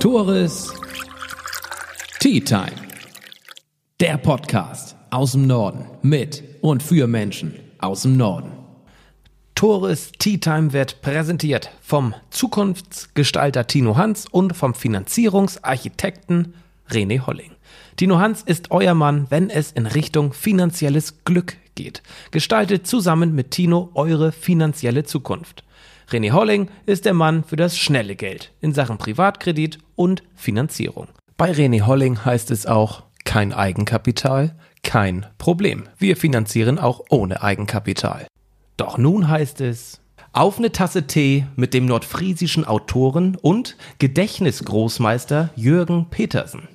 Tores Tea Time. Der Podcast aus dem Norden mit und für Menschen aus dem Norden. Tores Tea Time wird präsentiert vom Zukunftsgestalter Tino Hans und vom Finanzierungsarchitekten René Holling. Tino Hans ist euer Mann, wenn es in Richtung finanzielles Glück geht. Gestaltet zusammen mit Tino eure finanzielle Zukunft. René Holling ist der Mann für das schnelle Geld in Sachen Privatkredit und Finanzierung. Bei René Holling heißt es auch kein Eigenkapital, kein Problem. Wir finanzieren auch ohne Eigenkapital. Doch nun heißt es auf eine Tasse Tee mit dem nordfriesischen Autoren und Gedächtnisgroßmeister Jürgen Petersen.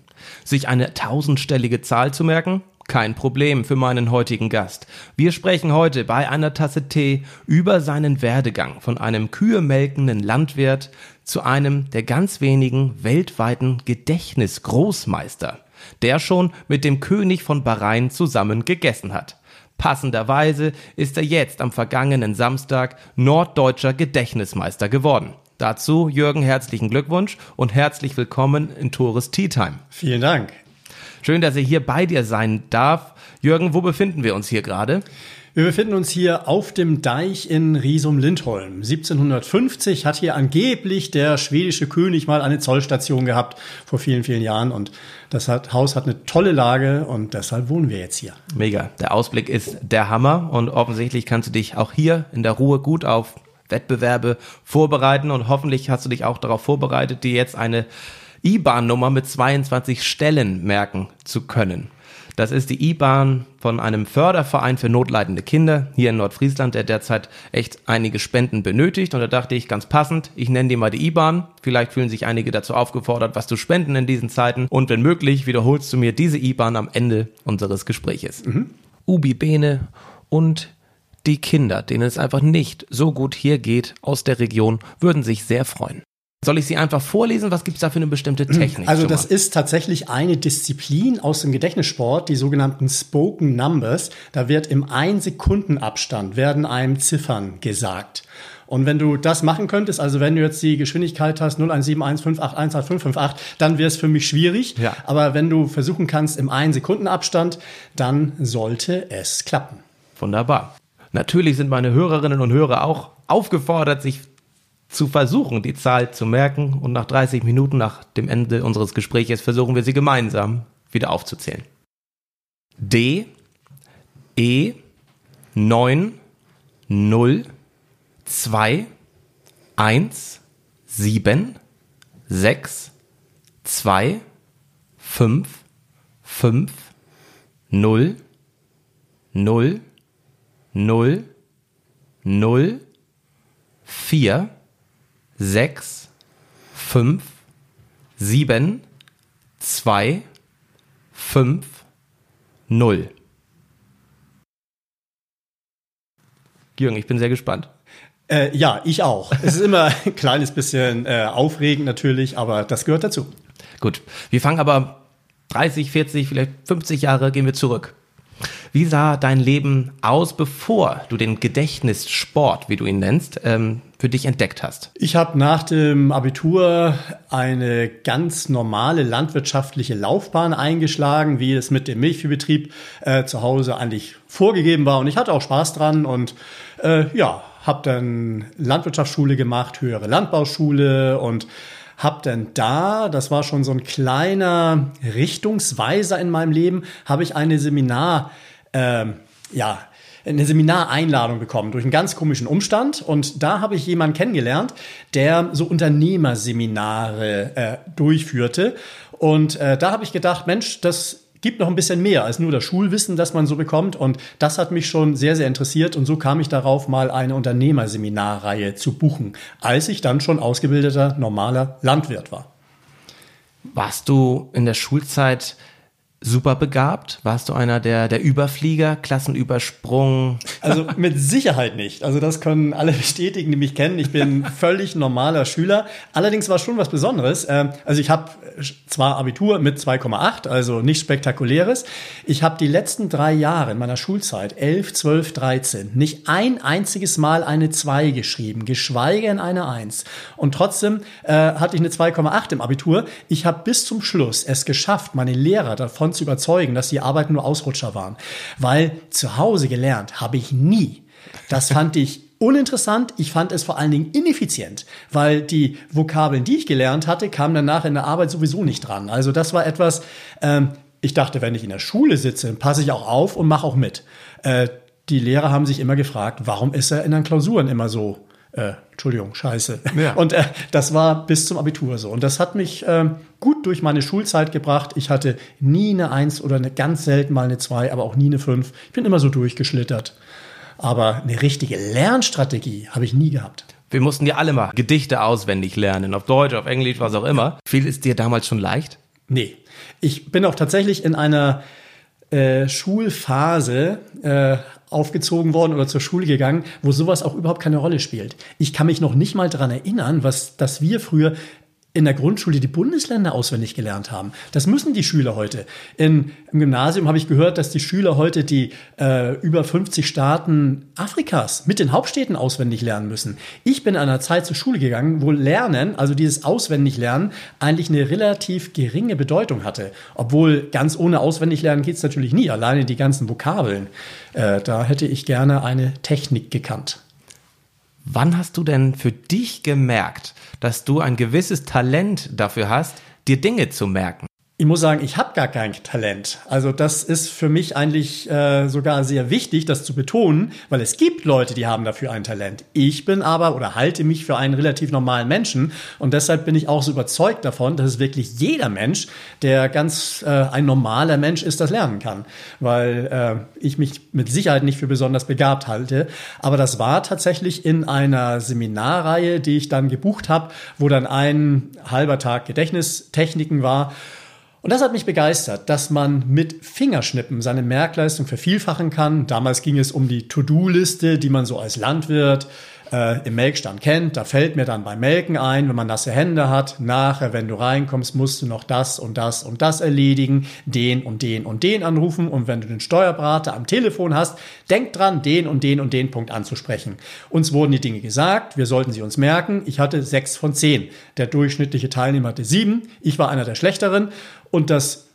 Sich eine tausendstellige Zahl zu merken, kein Problem für meinen heutigen Gast. Wir sprechen heute bei einer Tasse Tee über seinen Werdegang von einem kühemelkenden Landwirt zu einem der ganz wenigen weltweiten Gedächtnisgroßmeister, der schon mit dem König von Bahrain zusammen gegessen hat. Passenderweise ist er jetzt am vergangenen Samstag norddeutscher Gedächtnismeister geworden. Dazu, Jürgen, herzlichen Glückwunsch und herzlich willkommen in Tores Tea Time. Vielen Dank. Schön, dass ich hier bei dir sein darf. Jürgen, wo befinden wir uns hier gerade? Wir befinden uns hier auf dem Deich in Riesum-Lindholm. 1750 hat hier angeblich der schwedische König mal eine Zollstation gehabt vor vielen, vielen Jahren und das hat, Haus hat eine tolle Lage und deshalb wohnen wir jetzt hier. Mega. Der Ausblick ist der Hammer und offensichtlich kannst du dich auch hier in der Ruhe gut auf Wettbewerbe vorbereiten und hoffentlich hast du dich auch darauf vorbereitet, dir jetzt eine IBAN-Nummer mit 22 Stellen merken zu können. Das ist die IBAN von einem Förderverein für notleidende Kinder hier in Nordfriesland, der derzeit echt einige Spenden benötigt. Und da dachte ich ganz passend, ich nenne dir mal die IBAN. Vielleicht fühlen sich einige dazu aufgefordert, was zu spenden in diesen Zeiten. Und wenn möglich, wiederholst du mir diese IBAN am Ende unseres Gespräches. Mhm. Ubi Bene und die Kinder, denen es einfach nicht so gut hier geht aus der Region, würden sich sehr freuen. Soll ich sie einfach vorlesen? Was gibt es da für eine bestimmte Technik? Also das ist tatsächlich eine Disziplin aus dem Gedächtnissport, die sogenannten Spoken Numbers. Da wird im Ein-Sekunden-Abstand werden einem Ziffern gesagt. Und wenn du das machen könntest, also wenn du jetzt die Geschwindigkeit hast 017158188558, dann wäre es für mich schwierig. Ja. Aber wenn du versuchen kannst im Ein-Sekunden-Abstand, dann sollte es klappen. Wunderbar. Natürlich sind meine Hörerinnen und Hörer auch aufgefordert, sich zu versuchen, die Zahl zu merken und nach 30 Minuten nach dem Ende unseres Gesprächs versuchen wir sie gemeinsam wieder aufzuzählen. D E 9 0 2 1 7 6 2 5 5 0 0 0 0 4 sechs, fünf, sieben, zwei, fünf, null. Jürgen, ich bin sehr gespannt. Äh, ja, ich auch. es ist immer ein kleines bisschen äh, aufregend natürlich, aber das gehört dazu. Gut, wir fangen aber 30, 40, vielleicht 50 Jahre gehen wir zurück. Wie sah dein Leben aus, bevor du den Gedächtnissport, wie du ihn nennst, ähm, für dich entdeckt hast? Ich habe nach dem Abitur eine ganz normale landwirtschaftliche Laufbahn eingeschlagen, wie es mit dem Milchviehbetrieb äh, zu Hause eigentlich vorgegeben war. Und ich hatte auch Spaß dran und äh, ja, habe dann Landwirtschaftsschule gemacht, höhere Landbauschule und hab dann da, das war schon so ein kleiner Richtungsweiser in meinem Leben, habe ich eine Seminar, äh, ja, eine Seminareinladung bekommen durch einen ganz komischen Umstand. Und da habe ich jemanden kennengelernt, der so Unternehmerseminare äh, durchführte. Und äh, da habe ich gedacht, Mensch, das gibt noch ein bisschen mehr als nur das Schulwissen, das man so bekommt. Und das hat mich schon sehr, sehr interessiert. Und so kam ich darauf, mal eine Unternehmerseminarreihe zu buchen, als ich dann schon ausgebildeter normaler Landwirt war. Warst du in der Schulzeit super begabt? Warst du einer der, der Überflieger, Klassenübersprung? Also mit Sicherheit nicht. Also das können alle bestätigen, die mich kennen. Ich bin völlig normaler Schüler. Allerdings war schon was Besonderes. Ähm, also ich habe zwar Abitur mit 2,8, also nichts Spektakuläres. Ich habe die letzten drei Jahre in meiner Schulzeit, 11, 12, 13, nicht ein einziges Mal eine 2 geschrieben, geschweige denn eine 1. Und trotzdem äh, hatte ich eine 2,8 im Abitur. Ich habe bis zum Schluss es geschafft, meine Lehrer davon zu überzeugen, dass die Arbeiten nur Ausrutscher waren. Weil zu Hause gelernt habe ich nie. Das fand ich uninteressant. Ich fand es vor allen Dingen ineffizient, weil die Vokabeln, die ich gelernt hatte, kamen danach in der Arbeit sowieso nicht dran. Also das war etwas, ähm, ich dachte, wenn ich in der Schule sitze, passe ich auch auf und mache auch mit. Äh, die Lehrer haben sich immer gefragt, warum ist er in den Klausuren immer so äh, Entschuldigung, scheiße. Ja. Und äh, das war bis zum Abitur so. Und das hat mich äh, gut durch meine Schulzeit gebracht. Ich hatte nie eine Eins oder eine ganz selten mal eine Zwei, aber auch nie eine Fünf. Ich bin immer so durchgeschlittert. Aber eine richtige Lernstrategie habe ich nie gehabt. Wir mussten ja alle mal Gedichte auswendig lernen, auf Deutsch, auf Englisch, was auch immer. Fiel es dir damals schon leicht? Nee. Ich bin auch tatsächlich in einer äh, Schulphase äh, aufgezogen worden oder zur Schule gegangen, wo sowas auch überhaupt keine Rolle spielt. Ich kann mich noch nicht mal daran erinnern, was, dass wir früher in der Grundschule die Bundesländer auswendig gelernt haben. Das müssen die Schüler heute. In, Im Gymnasium habe ich gehört, dass die Schüler heute die äh, über 50 Staaten Afrikas mit den Hauptstädten auswendig lernen müssen. Ich bin an einer Zeit zur Schule gegangen, wo Lernen, also dieses Auswendiglernen, eigentlich eine relativ geringe Bedeutung hatte. Obwohl ganz ohne Auswendiglernen geht es natürlich nie. Alleine die ganzen Vokabeln. Äh, da hätte ich gerne eine Technik gekannt. Wann hast du denn für dich gemerkt, dass du ein gewisses Talent dafür hast, dir Dinge zu merken? Ich muss sagen, ich habe gar kein Talent. Also das ist für mich eigentlich äh, sogar sehr wichtig, das zu betonen, weil es gibt Leute, die haben dafür ein Talent. Ich bin aber oder halte mich für einen relativ normalen Menschen und deshalb bin ich auch so überzeugt davon, dass es wirklich jeder Mensch, der ganz äh, ein normaler Mensch ist, das lernen kann, weil äh, ich mich mit Sicherheit nicht für besonders begabt halte. Aber das war tatsächlich in einer Seminarreihe, die ich dann gebucht habe, wo dann ein halber Tag Gedächtnistechniken war. Und das hat mich begeistert, dass man mit Fingerschnippen seine Merkleistung vervielfachen kann. Damals ging es um die To-Do-Liste, die man so als Landwirt äh, im Melkstand kennt. Da fällt mir dann beim Melken ein, wenn man nasse Hände hat, nachher, wenn du reinkommst, musst du noch das und das und das erledigen, den und den und den anrufen und wenn du den Steuerberater am Telefon hast, denk dran, den und den und den Punkt anzusprechen. Uns wurden die Dinge gesagt, wir sollten sie uns merken. Ich hatte sechs von zehn. Der durchschnittliche Teilnehmer hatte sieben. Ich war einer der schlechteren und das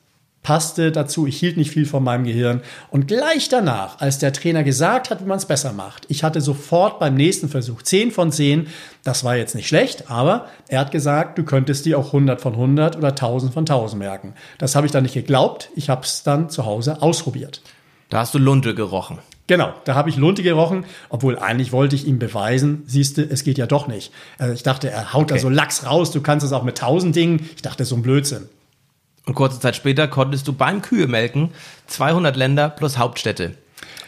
passte dazu. Ich hielt nicht viel von meinem Gehirn. Und gleich danach, als der Trainer gesagt hat, wie man es besser macht, ich hatte sofort beim nächsten Versuch 10 von 10. Das war jetzt nicht schlecht, aber er hat gesagt, du könntest dir auch 100 von 100 oder 1000 von 1000 merken. Das habe ich dann nicht geglaubt. Ich habe es dann zu Hause ausprobiert. Da hast du Lunte gerochen. Genau, da habe ich Lunte gerochen, obwohl eigentlich wollte ich ihm beweisen, siehst du, es geht ja doch nicht. Also ich dachte, er haut okay. da so Lachs raus, du kannst es auch mit tausend Dingen. Ich dachte, so ein Blödsinn. Und kurze Zeit später konntest du beim Kühemelken 200 Länder plus Hauptstädte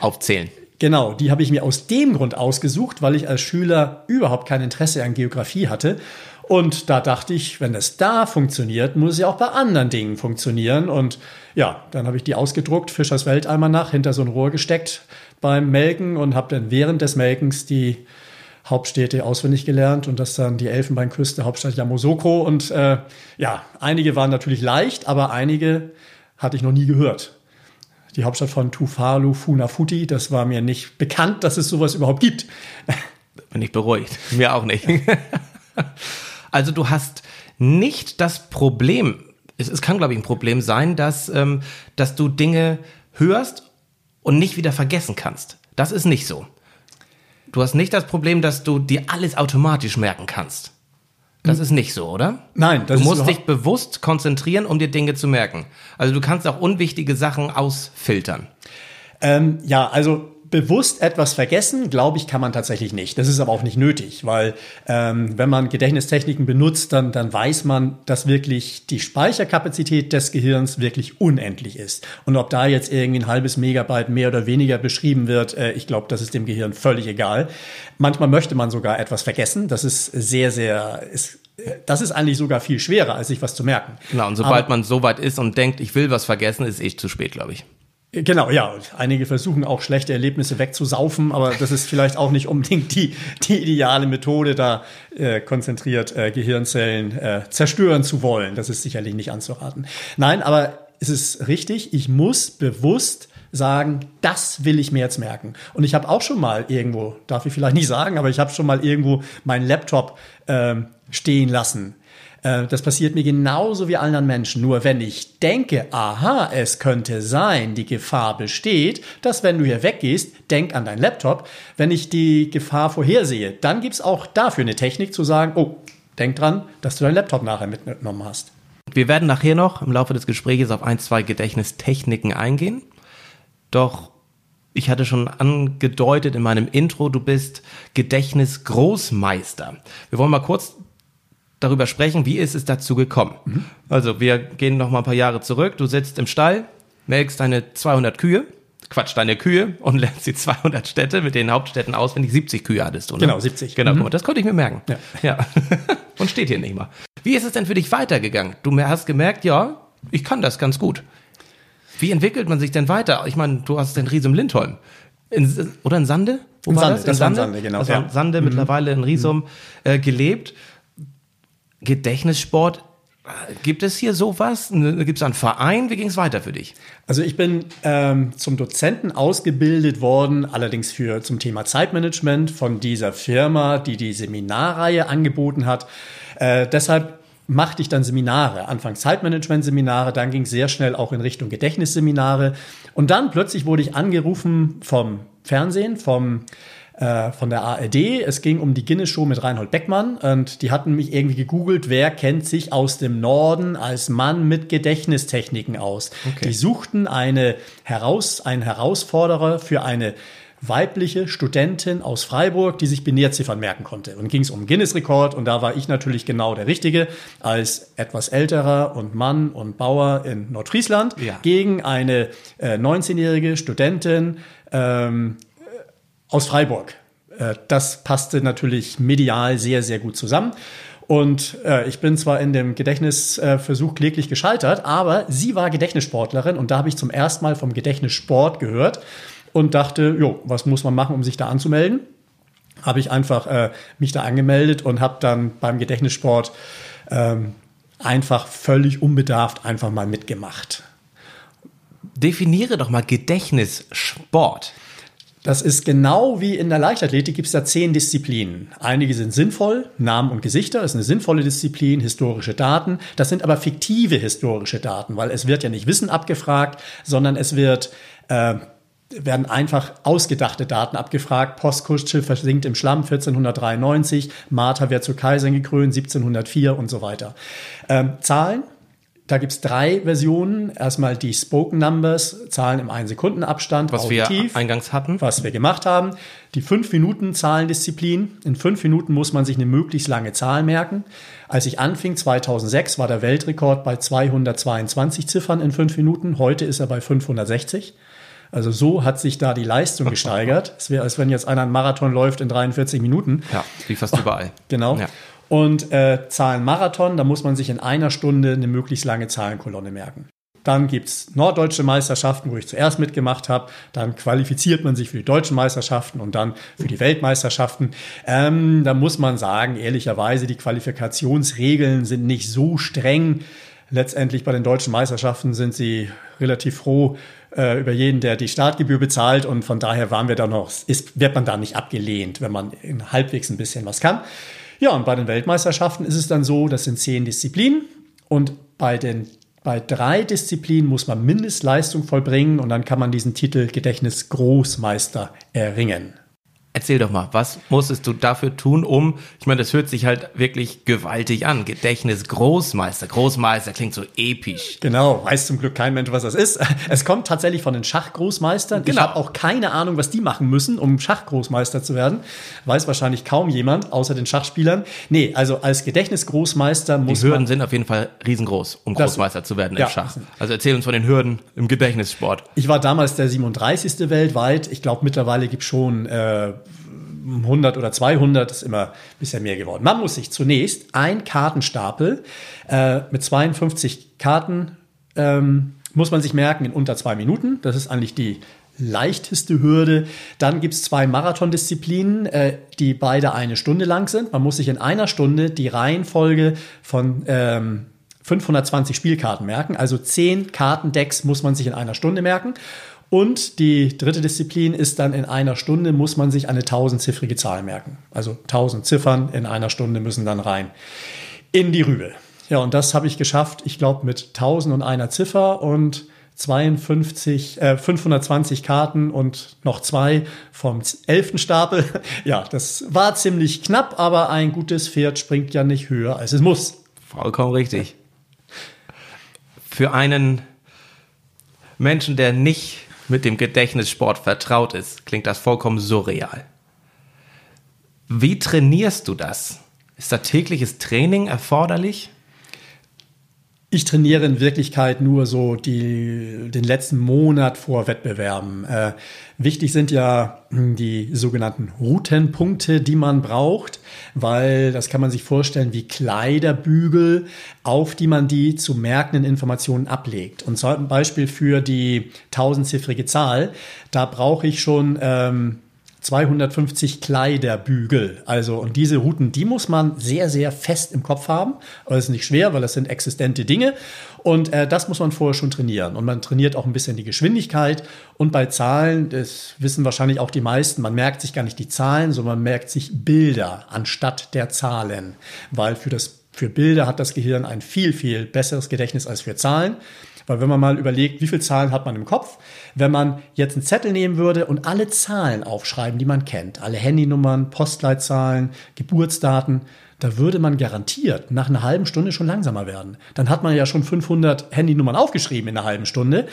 aufzählen. Genau, die habe ich mir aus dem Grund ausgesucht, weil ich als Schüler überhaupt kein Interesse an Geografie hatte. Und da dachte ich, wenn es da funktioniert, muss es ja auch bei anderen Dingen funktionieren. Und ja, dann habe ich die ausgedruckt, Fischers Weltalmanach, hinter so ein Rohr gesteckt beim Melken und habe dann während des Melkens die Hauptstädte auswendig gelernt und das dann die Elfenbeinküste, Hauptstadt Yamoussoukro. Und äh, ja, einige waren natürlich leicht, aber einige hatte ich noch nie gehört. Die Hauptstadt von Tuvalu, Funafuti, das war mir nicht bekannt, dass es sowas überhaupt gibt. Bin ich beruhigt. Mir auch nicht. also du hast nicht das Problem, es, es kann, glaube ich, ein Problem sein, dass, ähm, dass du Dinge hörst und nicht wieder vergessen kannst. Das ist nicht so. Du hast nicht das Problem, dass du dir alles automatisch merken kannst. Das hm. ist nicht so, oder? Nein, das Du musst dich bewusst konzentrieren, um dir Dinge zu merken. Also du kannst auch unwichtige Sachen ausfiltern. Ähm, ja, also bewusst etwas vergessen, glaube ich, kann man tatsächlich nicht. Das ist aber auch nicht nötig, weil ähm, wenn man Gedächtnistechniken benutzt, dann, dann weiß man, dass wirklich die Speicherkapazität des Gehirns wirklich unendlich ist. Und ob da jetzt irgendwie ein halbes Megabyte mehr oder weniger beschrieben wird, äh, ich glaube, das ist dem Gehirn völlig egal. Manchmal möchte man sogar etwas vergessen. Das ist sehr, sehr, ist, das ist eigentlich sogar viel schwerer, als sich was zu merken. Genau, und sobald aber, man so weit ist und denkt, ich will was vergessen, ist echt zu spät, glaube ich. Genau, ja. Einige versuchen auch schlechte Erlebnisse wegzusaufen, aber das ist vielleicht auch nicht unbedingt die, die ideale Methode, da äh, konzentriert äh, Gehirnzellen äh, zerstören zu wollen. Das ist sicherlich nicht anzuraten. Nein, aber es ist richtig, ich muss bewusst sagen, das will ich mir jetzt merken. Und ich habe auch schon mal irgendwo, darf ich vielleicht nicht sagen, aber ich habe schon mal irgendwo meinen Laptop ähm, stehen lassen äh, das passiert mir genauso wie allen Menschen. Nur wenn ich denke, aha, es könnte sein, die Gefahr besteht, dass wenn du hier weggehst, denk an dein Laptop. Wenn ich die Gefahr vorhersehe, dann gibt's auch dafür eine Technik zu sagen, oh, denk dran, dass du dein Laptop nachher mitgenommen hast. Wir werden nachher noch im Laufe des Gesprächs auf ein, zwei Gedächtnistechniken eingehen. Doch ich hatte schon angedeutet in meinem Intro, du bist Gedächtnisgroßmeister. Wir wollen mal kurz darüber sprechen, wie ist es dazu gekommen. Mhm. Also wir gehen noch mal ein paar Jahre zurück. Du sitzt im Stall, melkst deine 200 Kühe, quatsch deine Kühe und lernst die 200 Städte mit den Hauptstädten auswendig. 70 Kühe hattest du, ne? Genau, 70. Genau, mhm. das konnte ich mir merken. Ja. ja. und steht hier nicht mal. Wie ist es denn für dich weitergegangen? Du hast gemerkt, ja, ich kann das ganz gut. Wie entwickelt man sich denn weiter? Ich meine, du hast den Riesum Lindholm. In, oder in Sande? Wo in Sande, das? In das Sande? Sande, genau. Also ja. Sande, mhm. mittlerweile in Riesum äh, gelebt. Gedächtnissport, Gibt es hier sowas? Gibt es einen Verein? Wie ging es weiter für dich? Also ich bin ähm, zum Dozenten ausgebildet worden, allerdings für zum Thema Zeitmanagement von dieser Firma, die die Seminarreihe angeboten hat. Äh, deshalb machte ich dann Seminare, Anfangs Zeitmanagement-Seminare, dann ging es sehr schnell auch in Richtung Gedächtnisseminare und dann plötzlich wurde ich angerufen vom Fernsehen, vom äh, von der ARD. Es ging um die Guinness-Show mit Reinhold Beckmann und die hatten mich irgendwie gegoogelt, wer kennt sich aus dem Norden als Mann mit Gedächtnistechniken aus. Okay. Die suchten eine Heraus, einen Herausforderer für eine weibliche Studentin aus Freiburg, die sich Binärziffern merken konnte. Und ging es um Guinness-Rekord und da war ich natürlich genau der Richtige als etwas älterer und Mann und Bauer in Nordfriesland ja. gegen eine äh, 19-jährige Studentin ähm, aus Freiburg. Äh, das passte natürlich medial sehr, sehr gut zusammen. Und äh, ich bin zwar in dem Gedächtnisversuch kläglich gescheitert, aber sie war Gedächtnissportlerin und da habe ich zum ersten Mal vom Gedächtnissport gehört und dachte, jo, was muss man machen, um sich da anzumelden? Habe ich einfach äh, mich da angemeldet und habe dann beim Gedächtnissport ähm, einfach völlig unbedarft einfach mal mitgemacht. Definiere doch mal Gedächtnissport. Das ist genau wie in der Leichtathletik gibt es da zehn Disziplinen. Einige sind sinnvoll, Namen und Gesichter ist eine sinnvolle Disziplin, historische Daten. Das sind aber fiktive historische Daten, weil es wird ja nicht Wissen abgefragt, sondern es wird äh, werden einfach ausgedachte Daten abgefragt. Postkutsche versinkt im Schlamm 1493, Martha wird zur Kaiserin gekrönt 1704 und so weiter. Ähm, Zahlen da gibt es drei Versionen. Erstmal die Spoken Numbers, Zahlen im 1-Sekunden-Abstand. Was auditiv, wir eingangs hatten. Was wir gemacht haben. Die 5-Minuten-Zahlendisziplin. In 5 Minuten muss man sich eine möglichst lange Zahl merken. Als ich anfing, 2006, war der Weltrekord bei 222 Ziffern in 5 Minuten. Heute ist er bei 560. Also so hat sich da die Leistung gesteigert. Es wäre, als wenn jetzt einer einen Marathon läuft in 43 Minuten. Ja, wie fast überall. Genau. Ja. Und äh, Zahlenmarathon, da muss man sich in einer Stunde eine möglichst lange Zahlenkolonne merken. Dann gibt's norddeutsche Meisterschaften, wo ich zuerst mitgemacht habe. Dann qualifiziert man sich für die deutschen Meisterschaften und dann für die Weltmeisterschaften. Ähm, da muss man sagen, ehrlicherweise, die Qualifikationsregeln sind nicht so streng. Letztendlich bei den deutschen Meisterschaften sind sie relativ froh äh, über jeden, der die Startgebühr bezahlt. Und von daher waren wir da noch, ist, wird man da nicht abgelehnt, wenn man halbwegs ein bisschen was kann. Ja, und bei den Weltmeisterschaften ist es dann so, das sind zehn Disziplinen und bei den bei drei Disziplinen muss man Mindestleistung vollbringen und dann kann man diesen Titel Gedächtnis Großmeister erringen. Erzähl doch mal, was musstest du dafür tun, um, ich meine, das hört sich halt wirklich gewaltig an. Gedächtnis Großmeister. Großmeister klingt so episch. Genau, weiß zum Glück kein Mensch, was das ist. Es kommt tatsächlich von den Schachgroßmeistern. Genau. Ich habe auch keine Ahnung, was die machen müssen, um Schachgroßmeister zu werden. Weiß wahrscheinlich kaum jemand, außer den Schachspielern. Nee, also als Gedächtnisgroßmeister Die muss Hürden man. sind auf jeden Fall riesengroß, um Das- Großmeister zu werden Ja. im Schach. Also erzähl uns von den Hürden im Gedächtnissport. Ich war damals der 37. weltweit. Ich glaube, mittlerweile gibt schon äh, 100 oder 200, ist immer ein bisschen mehr geworden. Man muss sich zunächst ein Kartenstapel äh, mit 52 Karten ähm, muss man sich merken in unter zwei Minuten. Das ist eigentlich die leichteste Hürde. Dann gibt es zwei Marathondisziplinen, äh, die beide eine Stunde lang sind. Man muss sich in einer Stunde die Reihenfolge von ähm, 520 Spielkarten merken. Also 10 Kartendecks muss man sich in einer Stunde merken. Und die dritte Disziplin ist dann in einer Stunde muss man sich eine tausendziffrige Zahl merken. Also 1000 Ziffern in einer Stunde müssen dann rein in die Rübe. Ja, und das habe ich geschafft, ich glaube, mit 1000 und einer Ziffer und 52, äh, 520 Karten und noch zwei vom elften Stapel. Ja, das war ziemlich knapp, aber ein gutes Pferd springt ja nicht höher, als es muss. Vollkommen richtig. Für einen Menschen, der nicht mit dem Gedächtnissport vertraut ist, klingt das vollkommen surreal. Wie trainierst du das? Ist da tägliches Training erforderlich? Ich trainiere in Wirklichkeit nur so die, den letzten Monat vor Wettbewerben. Äh, wichtig sind ja hm, die sogenannten Routenpunkte, die man braucht, weil das kann man sich vorstellen wie Kleiderbügel, auf die man die zu merkenden Informationen ablegt. Und zum Beispiel für die tausendziffrige Zahl, da brauche ich schon ähm, 250 Kleiderbügel. Also, und diese Routen, die muss man sehr, sehr fest im Kopf haben. Aber das ist nicht schwer, weil das sind existente Dinge. Und äh, das muss man vorher schon trainieren. Und man trainiert auch ein bisschen die Geschwindigkeit. Und bei Zahlen, das wissen wahrscheinlich auch die meisten, man merkt sich gar nicht die Zahlen, sondern man merkt sich Bilder anstatt der Zahlen. Weil für das für Bilder hat das Gehirn ein viel, viel besseres Gedächtnis als für Zahlen. Weil wenn man mal überlegt, wie viele Zahlen hat man im Kopf, wenn man jetzt einen Zettel nehmen würde und alle Zahlen aufschreiben, die man kennt, alle Handynummern, Postleitzahlen, Geburtsdaten, da würde man garantiert nach einer halben Stunde schon langsamer werden. Dann hat man ja schon 500 Handynummern aufgeschrieben in einer halben Stunde.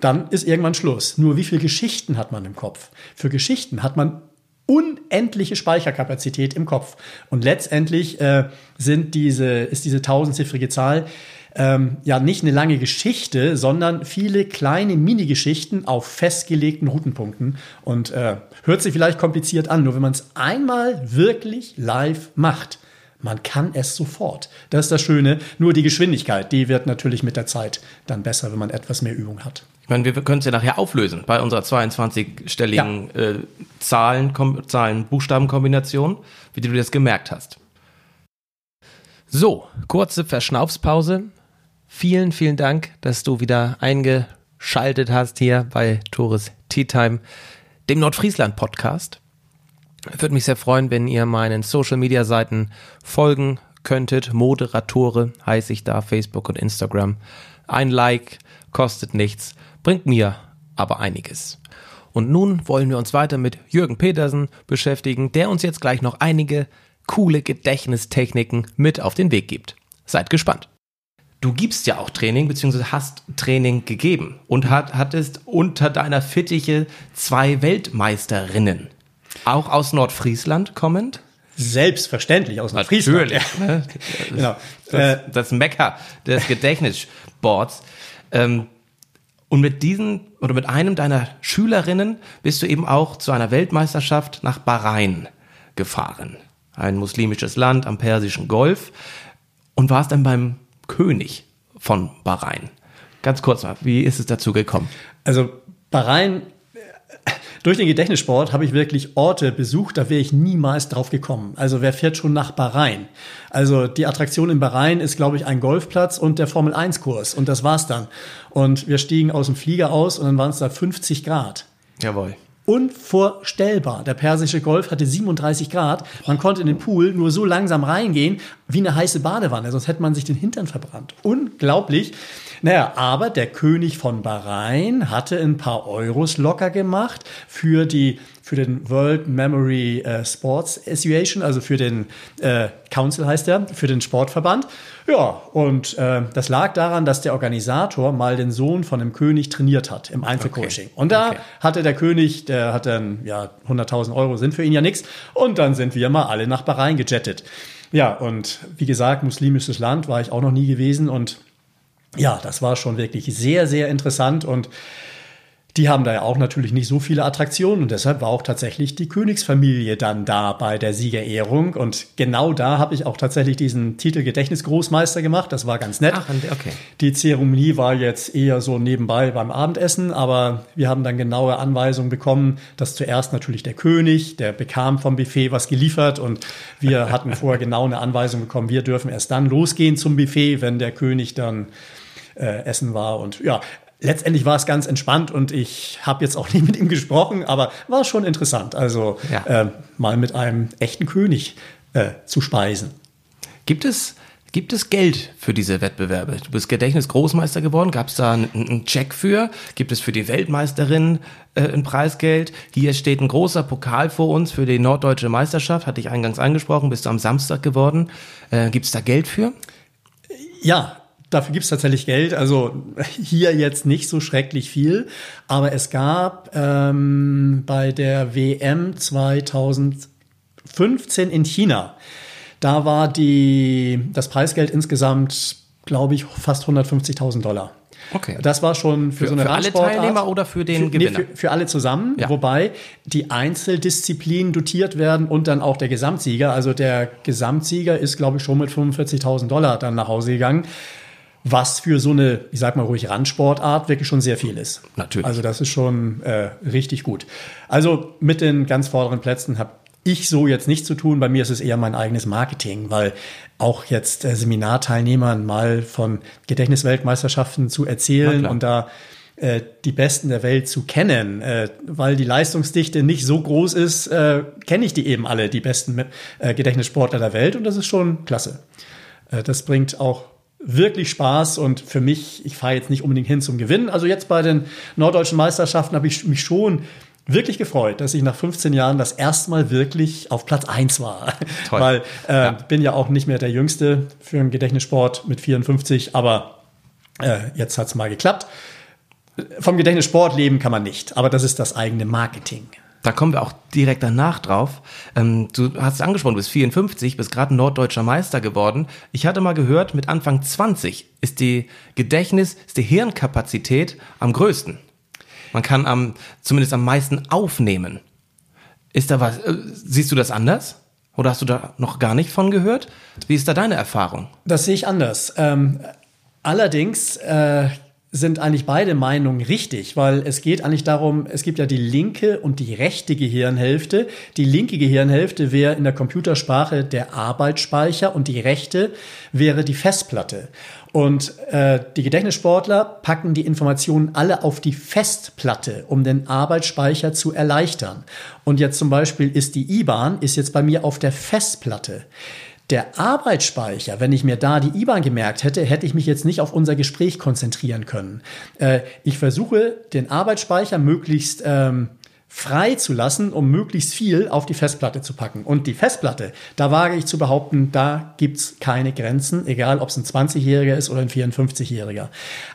Dann ist irgendwann Schluss. Nur wie viele Geschichten hat man im Kopf? Für Geschichten hat man unendliche Speicherkapazität im Kopf. Und letztendlich äh, sind diese, ist diese tausendziffrige Zahl ähm, ja nicht eine lange Geschichte, sondern viele kleine Mini-Geschichten auf festgelegten Routenpunkten. Und äh, hört sich vielleicht kompliziert an, nur wenn man es einmal wirklich live macht, man kann es sofort. Das ist das Schöne. Nur die Geschwindigkeit, die wird natürlich mit der Zeit dann besser, wenn man etwas mehr Übung hat. Ich meine, wir können es ja nachher auflösen bei unserer 22-stelligen äh, Zahlen, Zahlen Buchstabenkombination, wie du das gemerkt hast. So, kurze Verschnaufspause. Vielen, vielen Dank, dass du wieder eingeschaltet hast hier bei Tores Tea Time, dem Nordfriesland Podcast. Würde mich sehr freuen, wenn ihr meinen Social Media Seiten folgen könntet. Moderatore heiße ich da, Facebook und Instagram. Ein Like kostet nichts, bringt mir aber einiges. Und nun wollen wir uns weiter mit Jürgen Petersen beschäftigen, der uns jetzt gleich noch einige coole Gedächtnistechniken mit auf den Weg gibt. Seid gespannt. Du gibst ja auch Training, beziehungsweise hast Training gegeben und hat, hattest unter deiner Fittiche zwei Weltmeisterinnen. Auch aus Nordfriesland kommend? Selbstverständlich aus Nordfriesland. Natürlich. ne? Genau. Das, das Mecker des Gedächtnissports. Ähm, und mit diesen oder mit einem deiner Schülerinnen bist du eben auch zu einer Weltmeisterschaft nach Bahrain gefahren. Ein muslimisches Land am Persischen Golf. Und warst dann beim König von Bahrain. Ganz kurz mal, wie ist es dazu gekommen? Also Bahrain, durch den Gedächtnissport habe ich wirklich Orte besucht, da wäre ich niemals drauf gekommen. Also wer fährt schon nach Bahrain? Also die Attraktion in Bahrain ist, glaube ich, ein Golfplatz und der Formel 1 Kurs und das war's dann. Und wir stiegen aus dem Flieger aus und dann waren es da 50 Grad. Jawohl. Unvorstellbar. Der persische Golf hatte 37 Grad. Man konnte in den Pool nur so langsam reingehen wie eine heiße Badewanne, sonst hätte man sich den Hintern verbrannt. Unglaublich. Naja, aber der König von Bahrain hatte ein paar Euros locker gemacht für die für den World Memory äh, Sports Association, also für den äh, Council heißt er, für den Sportverband. Ja, und äh, das lag daran, dass der Organisator mal den Sohn von dem König trainiert hat im Einzelcoaching. Okay. Und da okay. hatte der König, der hat dann, ja, 100.000 Euro sind für ihn ja nichts. Und dann sind wir mal alle nach Bahrain gejettet. Ja, und wie gesagt, muslimisches Land war ich auch noch nie gewesen und ja, das war schon wirklich sehr, sehr interessant und die haben da ja auch natürlich nicht so viele Attraktionen und deshalb war auch tatsächlich die Königsfamilie dann da bei der Siegerehrung und genau da habe ich auch tatsächlich diesen Titel Gedächtnisgroßmeister gemacht. Das war ganz nett. Ach, okay. Die Zeremonie war jetzt eher so nebenbei beim Abendessen, aber wir haben dann genaue Anweisungen bekommen, dass zuerst natürlich der König, der bekam vom Buffet was geliefert und wir hatten vorher genau eine Anweisung bekommen, wir dürfen erst dann losgehen zum Buffet, wenn der König dann äh, essen war. Und ja, letztendlich war es ganz entspannt und ich habe jetzt auch nicht mit ihm gesprochen, aber war schon interessant. Also ja. äh, mal mit einem echten König äh, zu speisen. Gibt es Gibt es Geld für diese Wettbewerbe? Du bist Gedächtnisgroßmeister geworden. Gab es da einen, einen, Check für? Gibt es für die Weltmeisterin äh, ein Preisgeld? Hier steht ein großer Pokal vor uns für die norddeutsche Meisterschaft. Hatte ich eingangs angesprochen. Bist du am Samstag geworden? Äh, Gibt es da Geld für? Ja, Dafür gibt es tatsächlich Geld. Also hier jetzt nicht so schrecklich viel. Aber es gab ähm, bei der WM 2015 in China, da war die, das Preisgeld insgesamt, glaube ich, fast 150.000 Dollar. Okay. Das war schon für, für so eine Für alle Teilnehmer oder für den für, Gewinner? Nee, für, für, alle zusammen, ja. wobei die Einzeldisziplinen dotiert werden und dann auch der Gesamtsieger. Also der Gesamtsieger ist, glaube ich, schon mit 45.000 Dollar dann nach Hause gegangen was für so eine, ich sag mal ruhig, Randsportart wirklich schon sehr viel ist. Natürlich. Also das ist schon äh, richtig gut. Also mit den ganz vorderen Plätzen habe ich so jetzt nichts zu tun. Bei mir ist es eher mein eigenes Marketing, weil auch jetzt äh, Seminarteilnehmern mal von Gedächtnisweltmeisterschaften zu erzählen und da äh, die Besten der Welt zu kennen, äh, weil die Leistungsdichte nicht so groß ist, äh, kenne ich die eben alle, die besten äh, Gedächtnissportler der Welt und das ist schon klasse. Äh, das bringt auch wirklich Spaß und für mich, ich fahre jetzt nicht unbedingt hin zum Gewinnen. Also jetzt bei den norddeutschen Meisterschaften habe ich mich schon wirklich gefreut, dass ich nach 15 Jahren das erste Mal wirklich auf Platz 1 war. Toll. Weil äh, ja. bin ja auch nicht mehr der Jüngste für einen Gedächtnissport mit 54, aber äh, jetzt hat es mal geklappt. Vom Gedächtnissport leben kann man nicht, aber das ist das eigene Marketing. Da kommen wir auch direkt danach drauf. Ähm, du hast es angesprochen, du bist 54, bist gerade norddeutscher Meister geworden. Ich hatte mal gehört, mit Anfang 20 ist die Gedächtnis, ist die Hirnkapazität am größten. Man kann am, zumindest am meisten aufnehmen. Ist da was, äh, siehst du das anders? Oder hast du da noch gar nicht von gehört? Wie ist da deine Erfahrung? Das sehe ich anders. Ähm, allerdings äh, sind eigentlich beide Meinungen richtig, weil es geht eigentlich darum, es gibt ja die linke und die rechte Gehirnhälfte. Die linke Gehirnhälfte wäre in der Computersprache der Arbeitsspeicher und die rechte wäre die Festplatte. Und äh, die Gedächtnissportler packen die Informationen alle auf die Festplatte, um den Arbeitsspeicher zu erleichtern. Und jetzt zum Beispiel ist die IBAN ist jetzt bei mir auf der Festplatte. Der Arbeitsspeicher, wenn ich mir da die IBAN gemerkt hätte, hätte ich mich jetzt nicht auf unser Gespräch konzentrieren können. Äh, ich versuche, den Arbeitsspeicher möglichst ähm, frei zu lassen, um möglichst viel auf die Festplatte zu packen. Und die Festplatte, da wage ich zu behaupten, da gibt's keine Grenzen, egal ob es ein 20-Jähriger ist oder ein 54-Jähriger.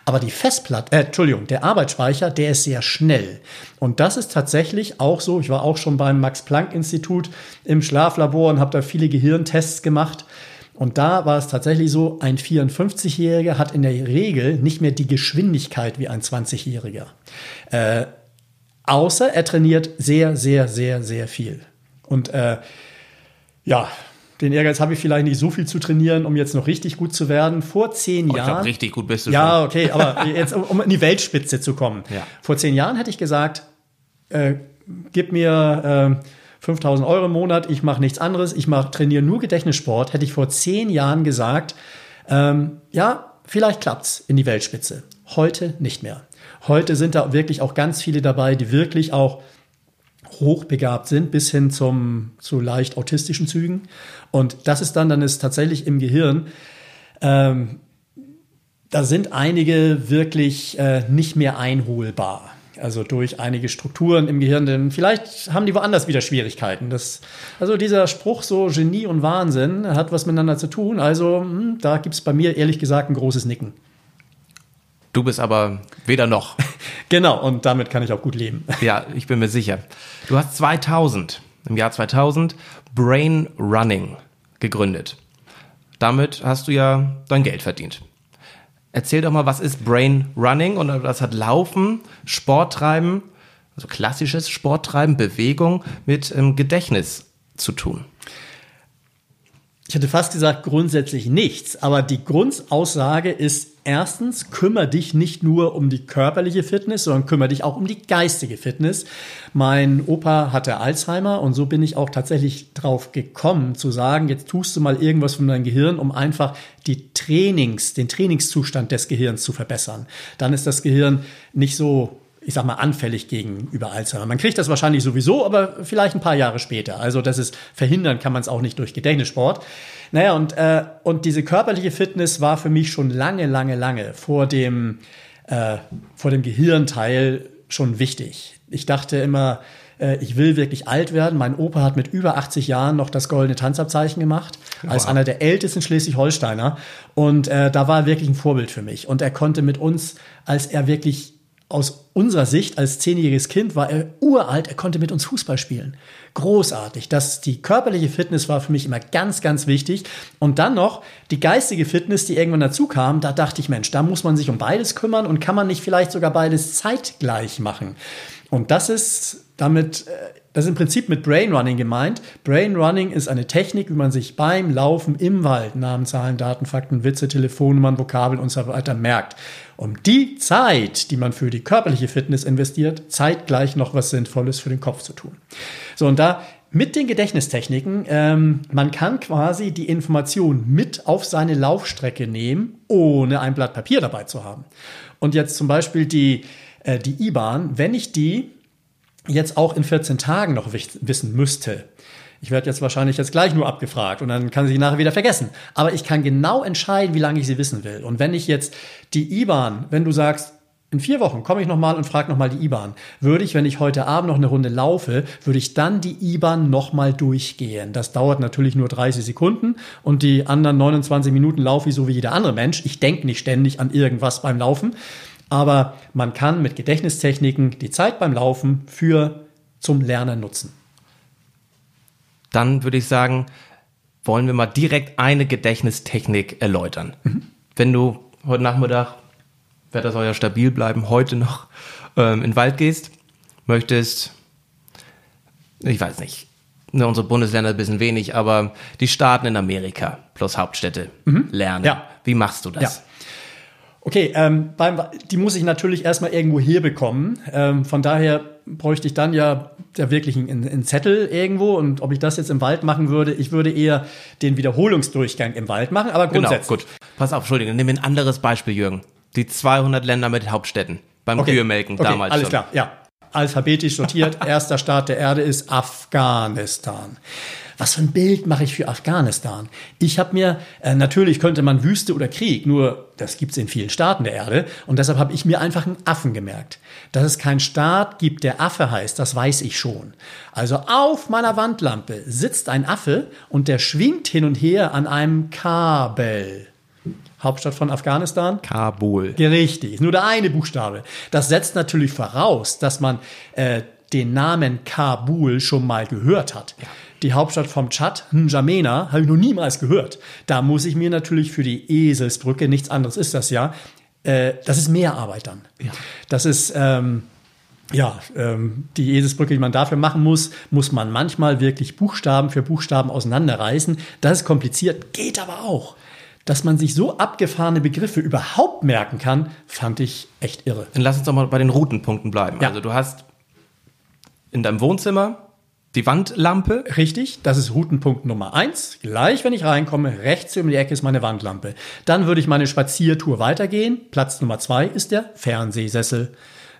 Aber die Festplatte, äh, Entschuldigung, der Arbeitsspeicher, der ist sehr schnell. Und das ist tatsächlich auch so. Ich war auch schon beim Max-Planck-Institut im Schlaflabor und habe da viele Gehirntests gemacht. Und da war es tatsächlich so, ein 54-Jähriger hat in der Regel nicht mehr die Geschwindigkeit wie ein 20-Jähriger. Äh, Außer er trainiert sehr, sehr, sehr, sehr viel. Und äh, ja, den Ehrgeiz habe ich vielleicht nicht so viel zu trainieren, um jetzt noch richtig gut zu werden. Vor zehn oh, Jahren. Ich glaube, richtig gut bist du Ja, schon. okay, aber jetzt, um in die Weltspitze zu kommen. Ja. Vor zehn Jahren hätte ich gesagt, äh, gib mir äh, 5000 Euro im Monat, ich mache nichts anderes, ich mach, trainiere nur Gedächtnissport. Hätte ich vor zehn Jahren gesagt, ähm, ja, vielleicht klappt's in die Weltspitze. Heute nicht mehr. Heute sind da wirklich auch ganz viele dabei, die wirklich auch hochbegabt sind, bis hin zum, zu leicht autistischen Zügen. Und das ist dann, dann ist tatsächlich im Gehirn, ähm, da sind einige wirklich äh, nicht mehr einholbar. Also durch einige Strukturen im Gehirn, denn vielleicht haben die woanders wieder Schwierigkeiten. Das, also dieser Spruch so Genie und Wahnsinn hat was miteinander zu tun. Also hm, da gibt es bei mir ehrlich gesagt ein großes Nicken. Du bist aber weder noch. genau, und damit kann ich auch gut leben. Ja, ich bin mir sicher. Du hast 2000, im Jahr 2000, Brain Running gegründet. Damit hast du ja dein Geld verdient. Erzähl doch mal, was ist Brain Running und was hat Laufen, Sporttreiben, also klassisches Sporttreiben, Bewegung mit ähm, Gedächtnis zu tun? Ich hätte fast gesagt, grundsätzlich nichts. Aber die Grundaussage ist erstens, kümmere dich nicht nur um die körperliche Fitness, sondern kümmere dich auch um die geistige Fitness. Mein Opa hatte Alzheimer und so bin ich auch tatsächlich drauf gekommen zu sagen, jetzt tust du mal irgendwas von deinem Gehirn, um einfach die Trainings, den Trainingszustand des Gehirns zu verbessern. Dann ist das Gehirn nicht so ich sag mal, anfällig gegenüber Alzheimer. Man kriegt das wahrscheinlich sowieso, aber vielleicht ein paar Jahre später. Also das ist verhindern kann man es auch nicht durch Gedächtnissport. Naja, und, äh, und diese körperliche Fitness war für mich schon lange, lange, lange vor dem, äh, vor dem Gehirnteil schon wichtig. Ich dachte immer, äh, ich will wirklich alt werden. Mein Opa hat mit über 80 Jahren noch das goldene Tanzabzeichen gemacht, wow. als einer der ältesten Schleswig-Holsteiner. Und äh, da war er wirklich ein Vorbild für mich. Und er konnte mit uns, als er wirklich aus unserer Sicht als zehnjähriges Kind war er uralt, er konnte mit uns Fußball spielen. Großartig. Das, die körperliche Fitness war für mich immer ganz, ganz wichtig. Und dann noch die geistige Fitness, die irgendwann dazu kam, da dachte ich, Mensch, da muss man sich um beides kümmern und kann man nicht vielleicht sogar beides zeitgleich machen. Und das ist damit, äh, das ist im Prinzip mit Brain Running gemeint. Brain Running ist eine Technik, wie man sich beim Laufen im Wald Namen, Zahlen, Daten, Fakten, Witze, Telefonnummern, Vokabeln und so weiter merkt. Um die Zeit, die man für die körperliche Fitness investiert, zeitgleich noch was Sinnvolles für den Kopf zu tun. So, und da mit den Gedächtnistechniken, ähm, man kann quasi die Information mit auf seine Laufstrecke nehmen, ohne ein Blatt Papier dabei zu haben. Und jetzt zum Beispiel die, äh, die IBAN, wenn ich die jetzt auch in 14 Tagen noch wissen müsste, ich werde jetzt wahrscheinlich jetzt gleich nur abgefragt und dann kann sie nachher wieder vergessen. Aber ich kann genau entscheiden, wie lange ich sie wissen will. Und wenn ich jetzt die IBAN, wenn du sagst, in vier Wochen komme ich nochmal und frage nochmal die IBAN. Würde ich, wenn ich heute Abend noch eine Runde laufe, würde ich dann die IBAN nochmal durchgehen. Das dauert natürlich nur 30 Sekunden und die anderen 29 Minuten laufe ich so wie jeder andere Mensch. Ich denke nicht ständig an irgendwas beim Laufen. Aber man kann mit Gedächtnistechniken die Zeit beim Laufen für zum Lernen nutzen. Dann würde ich sagen, wollen wir mal direkt eine Gedächtnistechnik erläutern. Mhm. Wenn du heute Nachmittag, Wetter soll ja stabil bleiben, heute noch ähm, in den Wald gehst, möchtest, ich weiß nicht, ne, unsere Bundesländer ein bisschen wenig, aber die Staaten in Amerika plus Hauptstädte mhm. lernen. Ja. Wie machst du das? Ja. Okay, ähm, beim, die muss ich natürlich erstmal irgendwo herbekommen. Ähm, von daher bräuchte ich dann ja, ja wirklich einen, einen, Zettel irgendwo. Und ob ich das jetzt im Wald machen würde, ich würde eher den Wiederholungsdurchgang im Wald machen. Aber genau, grundsätzlich. Genau, gut. Pass auf, Entschuldigung, nimm ein anderes Beispiel, Jürgen. Die 200 Länder mit Hauptstädten beim okay. Kühemelken okay, damals alles schon. klar, ja. Alphabetisch sortiert. Erster Staat der Erde ist Afghanistan was für ein Bild mache ich für Afghanistan? Ich habe mir, äh, natürlich könnte man Wüste oder Krieg, nur das gibt es in vielen Staaten der Erde und deshalb habe ich mir einfach einen Affen gemerkt. Dass es keinen Staat gibt, der Affe heißt, das weiß ich schon. Also auf meiner Wandlampe sitzt ein Affe und der schwingt hin und her an einem Kabel. Hauptstadt von Afghanistan? Kabul. Richtig, nur der eine Buchstabe. Das setzt natürlich voraus, dass man äh, den Namen Kabul schon mal gehört hat. Ja die Hauptstadt vom Tschad, N'Djamena, habe ich noch niemals gehört. Da muss ich mir natürlich für die Eselsbrücke, nichts anderes ist das ja, äh, das ist mehr Arbeit dann. Ja. Das ist, ähm, ja, ähm, die Eselsbrücke, die man dafür machen muss, muss man manchmal wirklich Buchstaben für Buchstaben auseinanderreißen. Das ist kompliziert, geht aber auch. Dass man sich so abgefahrene Begriffe überhaupt merken kann, fand ich echt irre. Dann lass uns doch mal bei den Routenpunkten bleiben. Ja. Also du hast in deinem Wohnzimmer die Wandlampe? Richtig, das ist Routenpunkt Nummer eins. Gleich, wenn ich reinkomme, rechts um die Ecke ist meine Wandlampe. Dann würde ich meine Spaziertour weitergehen. Platz Nummer zwei ist der Fernsehsessel.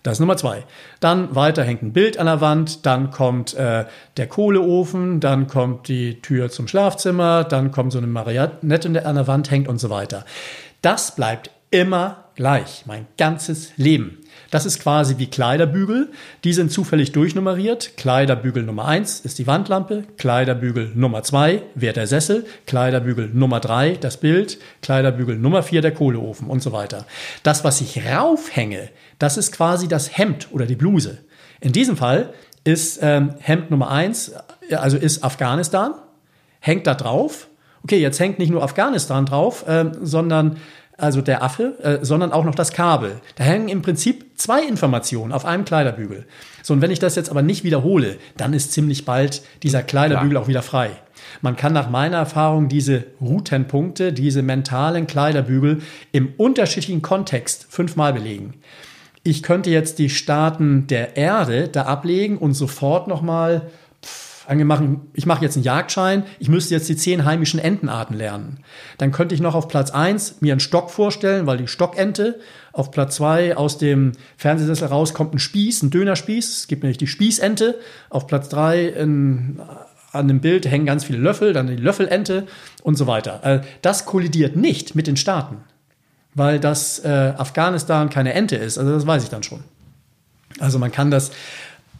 Das ist Nummer zwei. Dann weiter hängt ein Bild an der Wand, dann kommt äh, der Kohleofen, dann kommt die Tür zum Schlafzimmer, dann kommt so eine Marionette, an der Wand hängt und so weiter. Das bleibt immer gleich, mein ganzes Leben. Das ist quasi wie Kleiderbügel. Die sind zufällig durchnummeriert. Kleiderbügel Nummer eins ist die Wandlampe, Kleiderbügel Nummer zwei wäre der Sessel, Kleiderbügel Nummer drei das Bild, Kleiderbügel Nummer vier der Kohleofen und so weiter. Das, was ich raufhänge, das ist quasi das Hemd oder die Bluse. In diesem Fall ist ähm, Hemd Nummer eins, also ist Afghanistan, hängt da drauf. Okay, jetzt hängt nicht nur Afghanistan drauf, ähm, sondern also der Affe, äh, sondern auch noch das Kabel. Da hängen im Prinzip zwei Informationen auf einem Kleiderbügel. So, und wenn ich das jetzt aber nicht wiederhole, dann ist ziemlich bald dieser Kleiderbügel Klar. auch wieder frei. Man kann nach meiner Erfahrung diese Routenpunkte, diese mentalen Kleiderbügel im unterschiedlichen Kontext fünfmal belegen. Ich könnte jetzt die Staaten der Erde da ablegen und sofort nochmal angemacht, ich mache jetzt einen Jagdschein, ich müsste jetzt die zehn heimischen Entenarten lernen. Dann könnte ich noch auf Platz eins mir einen Stock vorstellen, weil die Stockente. Auf Platz zwei aus dem Fernsehsessel raus kommt ein Spieß, ein Dönerspieß. Es gibt nämlich die Spießente. Auf Platz drei in, an dem Bild hängen ganz viele Löffel, dann die Löffelente und so weiter. Äh, das kollidiert nicht mit den Staaten, weil das äh, Afghanistan keine Ente ist. Also das weiß ich dann schon. Also man kann das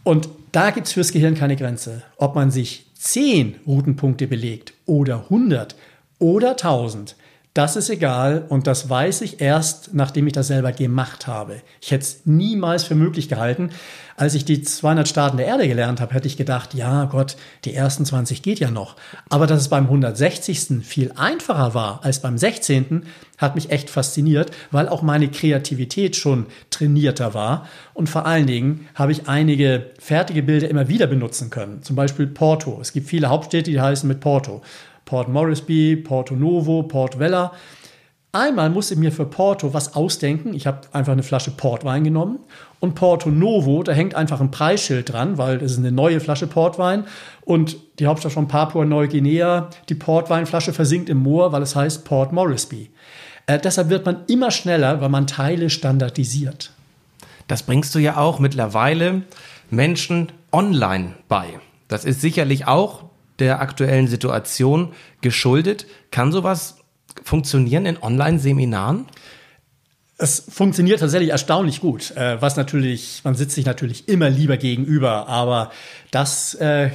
und da gibt es fürs Gehirn keine Grenze. Ob man sich 10 Routenpunkte belegt oder 100 oder 1000, das ist egal und das weiß ich erst, nachdem ich das selber gemacht habe. Ich hätte es niemals für möglich gehalten. Als ich die 200 Staaten der Erde gelernt habe, hätte ich gedacht, ja Gott, die ersten 20 geht ja noch. Aber dass es beim 160. viel einfacher war als beim 16. hat mich echt fasziniert, weil auch meine Kreativität schon trainierter war. Und vor allen Dingen habe ich einige fertige Bilder immer wieder benutzen können. Zum Beispiel Porto. Es gibt viele Hauptstädte, die heißen mit Porto. Port Moresby, Porto Novo, Port Vella. Einmal musste ich mir für Porto was ausdenken. Ich habe einfach eine Flasche Portwein genommen. Und Porto Novo, da hängt einfach ein Preisschild dran, weil das ist eine neue Flasche Portwein. Und die Hauptstadt von Papua-Neuguinea, die Portweinflasche versinkt im Moor, weil es heißt Port Moresby. Äh, deshalb wird man immer schneller, weil man Teile standardisiert. Das bringst du ja auch mittlerweile Menschen online bei. Das ist sicherlich auch der aktuellen Situation geschuldet. Kann sowas funktionieren in Online-Seminaren? Es funktioniert tatsächlich erstaunlich gut, äh, was natürlich, man sitzt sich natürlich immer lieber gegenüber, aber das äh,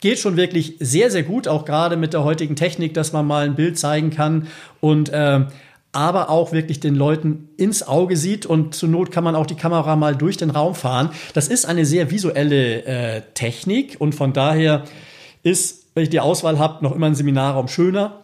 geht schon wirklich sehr, sehr gut, auch gerade mit der heutigen Technik, dass man mal ein Bild zeigen kann und äh, aber auch wirklich den Leuten ins Auge sieht und zur Not kann man auch die Kamera mal durch den Raum fahren. Das ist eine sehr visuelle Technik und von daher ist wenn ich die Auswahl habe, noch immer ein Seminarraum schöner.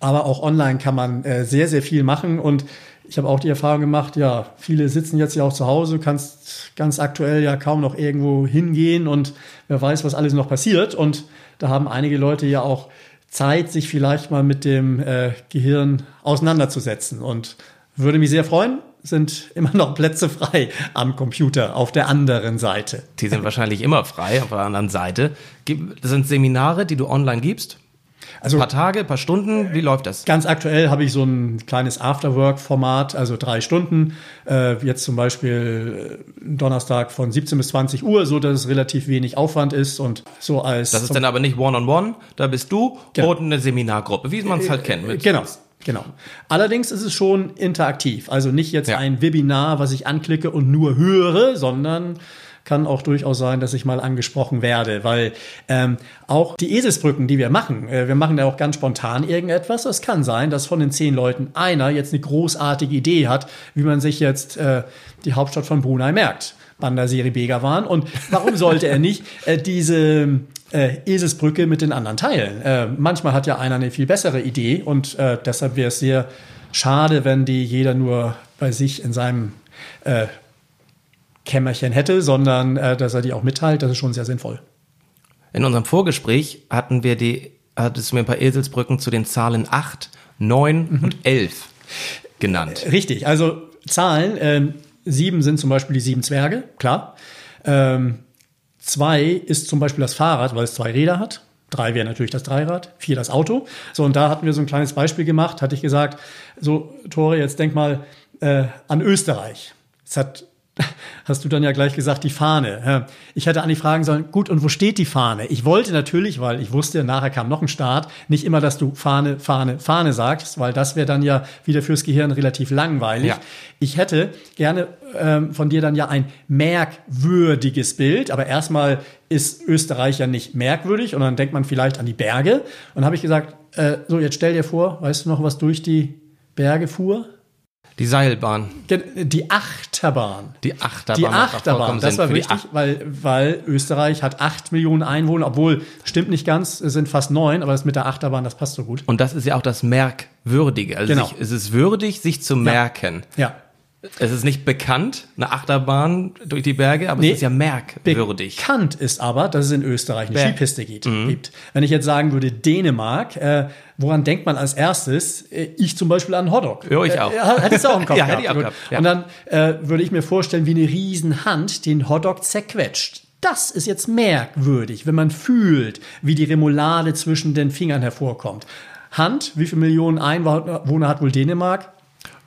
Aber auch online kann man äh, sehr, sehr viel machen. Und ich habe auch die Erfahrung gemacht, ja, viele sitzen jetzt ja auch zu Hause, kannst ganz aktuell ja kaum noch irgendwo hingehen und wer weiß, was alles noch passiert. Und da haben einige Leute ja auch Zeit, sich vielleicht mal mit dem äh, Gehirn auseinanderzusetzen. Und würde mich sehr freuen, sind immer noch Plätze frei am Computer auf der anderen Seite. Die sind wahrscheinlich immer frei auf der anderen Seite. Das sind Seminare, die du online gibst? Also ein paar Tage, ein paar Stunden, wie läuft das? Ganz aktuell habe ich so ein kleines Afterwork-Format, also drei Stunden. Äh, jetzt zum Beispiel äh, Donnerstag von 17 bis 20 Uhr, so dass es relativ wenig Aufwand ist und so als. Das ist dann aber nicht One-on-One, -on -one, da bist du genau. und eine Seminargruppe, wie man es halt kennt. Genau. Genau. Allerdings ist es schon interaktiv. Also nicht jetzt ja. ein Webinar, was ich anklicke und nur höre, sondern kann auch durchaus sein, dass ich mal angesprochen werde, weil ähm, auch die Eselsbrücken, die wir machen, äh, wir machen ja auch ganz spontan irgendetwas. Es kann sein, dass von den zehn Leuten einer jetzt eine großartige Idee hat, wie man sich jetzt äh, die Hauptstadt von Brunei merkt. Bandar Seri Begawan. Und warum sollte er nicht äh, diese äh, Eselsbrücke mit den anderen teilen. Äh, manchmal hat ja einer eine viel bessere Idee und äh, deshalb wäre es sehr schade, wenn die jeder nur bei sich in seinem äh, Kämmerchen hätte, sondern äh, dass er die auch mitteilt. Das ist schon sehr sinnvoll. In unserem Vorgespräch hatten wir die, hattest du mir ein paar Eselsbrücken zu den Zahlen 8, 9 mhm. und 11 genannt. Richtig, also Zahlen, ähm, sieben sind zum Beispiel die sieben Zwerge, klar. Ähm, Zwei ist zum Beispiel das Fahrrad, weil es zwei Räder hat. Drei wäre natürlich das Dreirad, vier das Auto. So, und da hatten wir so ein kleines Beispiel gemacht, hatte ich gesagt, so, Tore, jetzt denk mal äh, an Österreich. Es hat hast du dann ja gleich gesagt, die Fahne. Ich hätte eigentlich fragen sollen, gut, und wo steht die Fahne? Ich wollte natürlich, weil ich wusste, nachher kam noch ein Start, nicht immer, dass du Fahne, Fahne, Fahne sagst, weil das wäre dann ja wieder fürs Gehirn relativ langweilig. Ja. Ich hätte gerne ähm, von dir dann ja ein merkwürdiges Bild, aber erstmal ist Österreich ja nicht merkwürdig und dann denkt man vielleicht an die Berge. Und habe ich gesagt, äh, so, jetzt stell dir vor, weißt du noch, was durch die Berge fuhr? Die Seilbahn. Die Achterbahn. Die Achterbahn. Die Achterbahn. Das war wichtig, weil, weil Österreich hat acht Millionen Einwohner, obwohl, stimmt nicht ganz, es sind fast neun, aber das mit der Achterbahn, das passt so gut. Und das ist ja auch das Merkwürdige. Also genau. sich, es ist würdig, sich zu merken. Ja. Es ist nicht bekannt, eine Achterbahn durch die Berge, aber nee, es ist ja merkwürdig. Bekannt ist aber, dass es in Österreich eine Berg. Skipiste gibt. Mhm. gibt. Wenn ich jetzt sagen würde Dänemark, äh, woran denkt man als erstes? Äh, ich zum Beispiel an Hotdog. Ja, ich auch. Äh, hättest du auch im Kopf ja, gehabt. Hätte ich auch gehabt. Ja. Und dann äh, würde ich mir vorstellen, wie eine Riesenhand den Hotdog zerquetscht. Das ist jetzt merkwürdig, wenn man fühlt, wie die Remoulade zwischen den Fingern hervorkommt. Hand, wie viele Millionen Einwohner hat wohl Dänemark?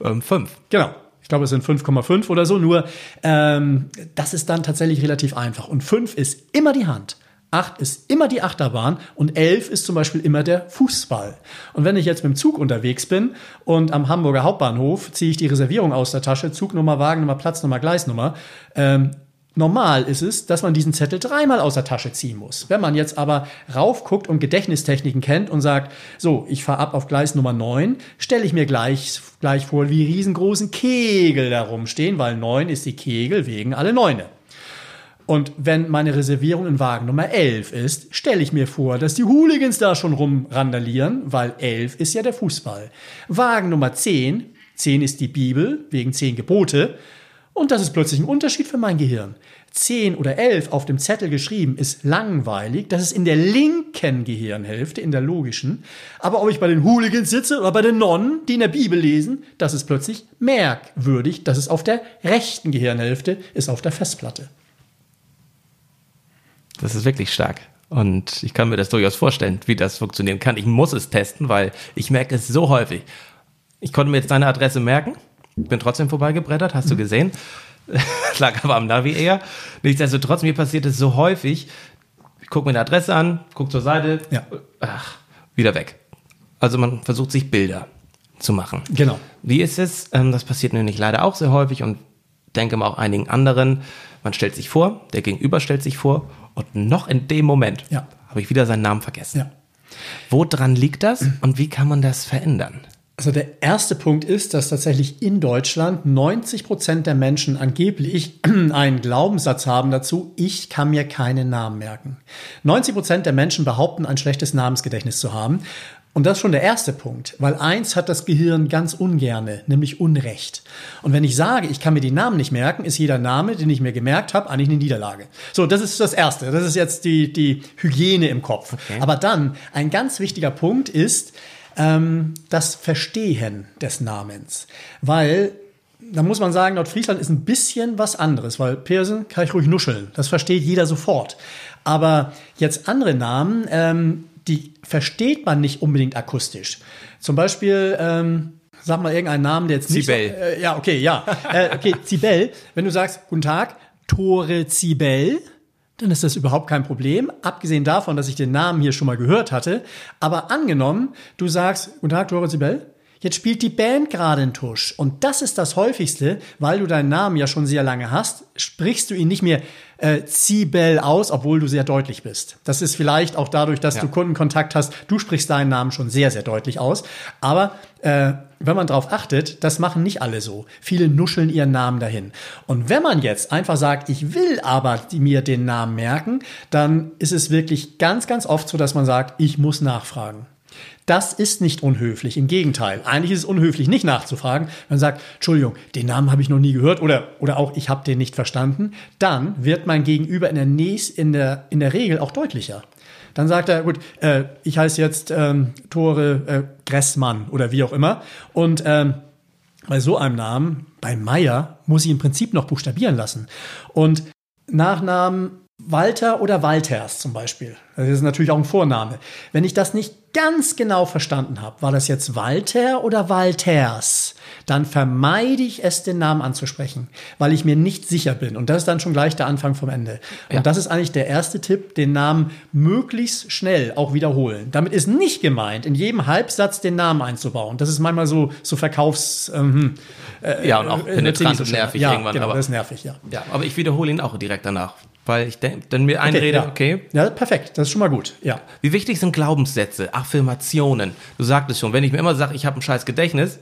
Ähm, fünf. Genau glaube, es sind 5,5 oder so. Nur ähm, das ist dann tatsächlich relativ einfach. Und 5 ist immer die Hand. 8 ist immer die Achterbahn und 11 ist zum Beispiel immer der Fußball. Und wenn ich jetzt mit dem Zug unterwegs bin und am Hamburger Hauptbahnhof ziehe ich die Reservierung aus der Tasche, Zugnummer, Wagennummer, Platznummer, Gleisnummer, ähm, Normal ist es, dass man diesen Zettel dreimal aus der Tasche ziehen muss. Wenn man jetzt aber raufguckt und Gedächtnistechniken kennt und sagt, so, ich fahre ab auf Gleis Nummer 9, stelle ich mir gleich, gleich vor, wie riesengroßen Kegel da rumstehen, weil 9 ist die Kegel wegen alle Neune. Und wenn meine Reservierung in Wagen Nummer 11 ist, stelle ich mir vor, dass die Hooligans da schon rumrandalieren, weil 11 ist ja der Fußball. Wagen Nummer 10, 10 ist die Bibel, wegen 10 Gebote, und das ist plötzlich ein Unterschied für mein Gehirn. 10 oder 11 auf dem Zettel geschrieben ist langweilig. Das ist in der linken Gehirnhälfte, in der logischen. Aber ob ich bei den Hooligans sitze oder bei den Nonnen, die in der Bibel lesen, das ist plötzlich merkwürdig. Das ist auf der rechten Gehirnhälfte, ist auf der Festplatte. Das ist wirklich stark. Und ich kann mir das durchaus vorstellen, wie das funktionieren kann. Ich muss es testen, weil ich merke es so häufig. Ich konnte mir jetzt deine Adresse merken bin trotzdem vorbeigebrettert, hast du gesehen. Lag aber am Navi eher. Nichtsdestotrotz, mir passiert es so häufig. Ich gucke mir eine Adresse an, gucke zur Seite, ja. ach, wieder weg. Also man versucht sich Bilder zu machen. Genau. Wie ist es? Ähm, das passiert nämlich leider auch sehr häufig und denke mal auch einigen anderen. Man stellt sich vor, der Gegenüber stellt sich vor und noch in dem Moment ja. habe ich wieder seinen Namen vergessen. Ja. Woran liegt das und wie kann man das verändern? Also der erste Punkt ist, dass tatsächlich in Deutschland 90 Prozent der Menschen angeblich einen Glaubenssatz haben dazu, ich kann mir keinen Namen merken. 90 Prozent der Menschen behaupten, ein schlechtes Namensgedächtnis zu haben. Und das ist schon der erste Punkt, weil eins hat das Gehirn ganz ungerne, nämlich Unrecht. Und wenn ich sage, ich kann mir die Namen nicht merken, ist jeder Name, den ich mir gemerkt habe, eigentlich eine Niederlage. So, das ist das Erste. Das ist jetzt die, die Hygiene im Kopf. Okay. Aber dann, ein ganz wichtiger Punkt ist, ähm, das Verstehen des Namens. Weil da muss man sagen, Nordfriesland ist ein bisschen was anderes, weil Persen kann ich ruhig nuscheln. Das versteht jeder sofort. Aber jetzt andere Namen, ähm, die versteht man nicht unbedingt akustisch. Zum Beispiel, ähm, sag mal irgendeinen Namen, der jetzt nicht. Zibel. Äh, ja, okay, ja. äh, okay, Zibel. Wenn du sagst, guten Tag, Tore Zibel, dann ist das überhaupt kein Problem. Abgesehen davon, dass ich den Namen hier schon mal gehört hatte. Aber angenommen, du sagst, guten Tag, Dora Sibel. Jetzt spielt die Band gerade einen Tusch. Und das ist das häufigste, weil du deinen Namen ja schon sehr lange hast, sprichst du ihn nicht mehr äh, Zibel aus, obwohl du sehr deutlich bist. Das ist vielleicht auch dadurch, dass ja. du Kundenkontakt hast. Du sprichst deinen Namen schon sehr, sehr deutlich aus. Aber äh, wenn man darauf achtet, das machen nicht alle so. Viele nuscheln ihren Namen dahin. Und wenn man jetzt einfach sagt, ich will aber mir den Namen merken, dann ist es wirklich ganz, ganz oft so, dass man sagt, ich muss nachfragen. Das ist nicht unhöflich, im Gegenteil. Eigentlich ist es unhöflich, nicht nachzufragen. Man sagt, Entschuldigung, den Namen habe ich noch nie gehört oder, oder auch ich habe den nicht verstanden. Dann wird mein Gegenüber in der, Näs, in der, in der Regel auch deutlicher. Dann sagt er, gut, äh, ich heiße jetzt ähm, Tore äh, Gressmann oder wie auch immer. Und ähm, bei so einem Namen, bei Meier, muss ich im Prinzip noch buchstabieren lassen. Und Nachnamen Walter oder Walters zum Beispiel. Das ist natürlich auch ein Vorname. Wenn ich das nicht ganz genau verstanden habe, war das jetzt Walter oder Walters, dann vermeide ich es, den Namen anzusprechen, weil ich mir nicht sicher bin. Und das ist dann schon gleich der Anfang vom Ende. Und ja. das ist eigentlich der erste Tipp, den Namen möglichst schnell auch wiederholen. Damit ist nicht gemeint, in jedem Halbsatz den Namen einzubauen. Das ist manchmal so, so Verkaufs... Ähm, äh, ja, und auch äh, penetrant und nervig ja, irgendwann. Genau, aber, das ist nervig, ja. ja. Aber ich wiederhole ihn auch direkt danach weil ich dann mir einrede, okay, okay. Ja, perfekt, das ist schon mal gut. Ja. Wie wichtig sind Glaubenssätze, Affirmationen? Du sagtest schon, wenn ich mir immer sage, ich habe ein scheiß Gedächtnis,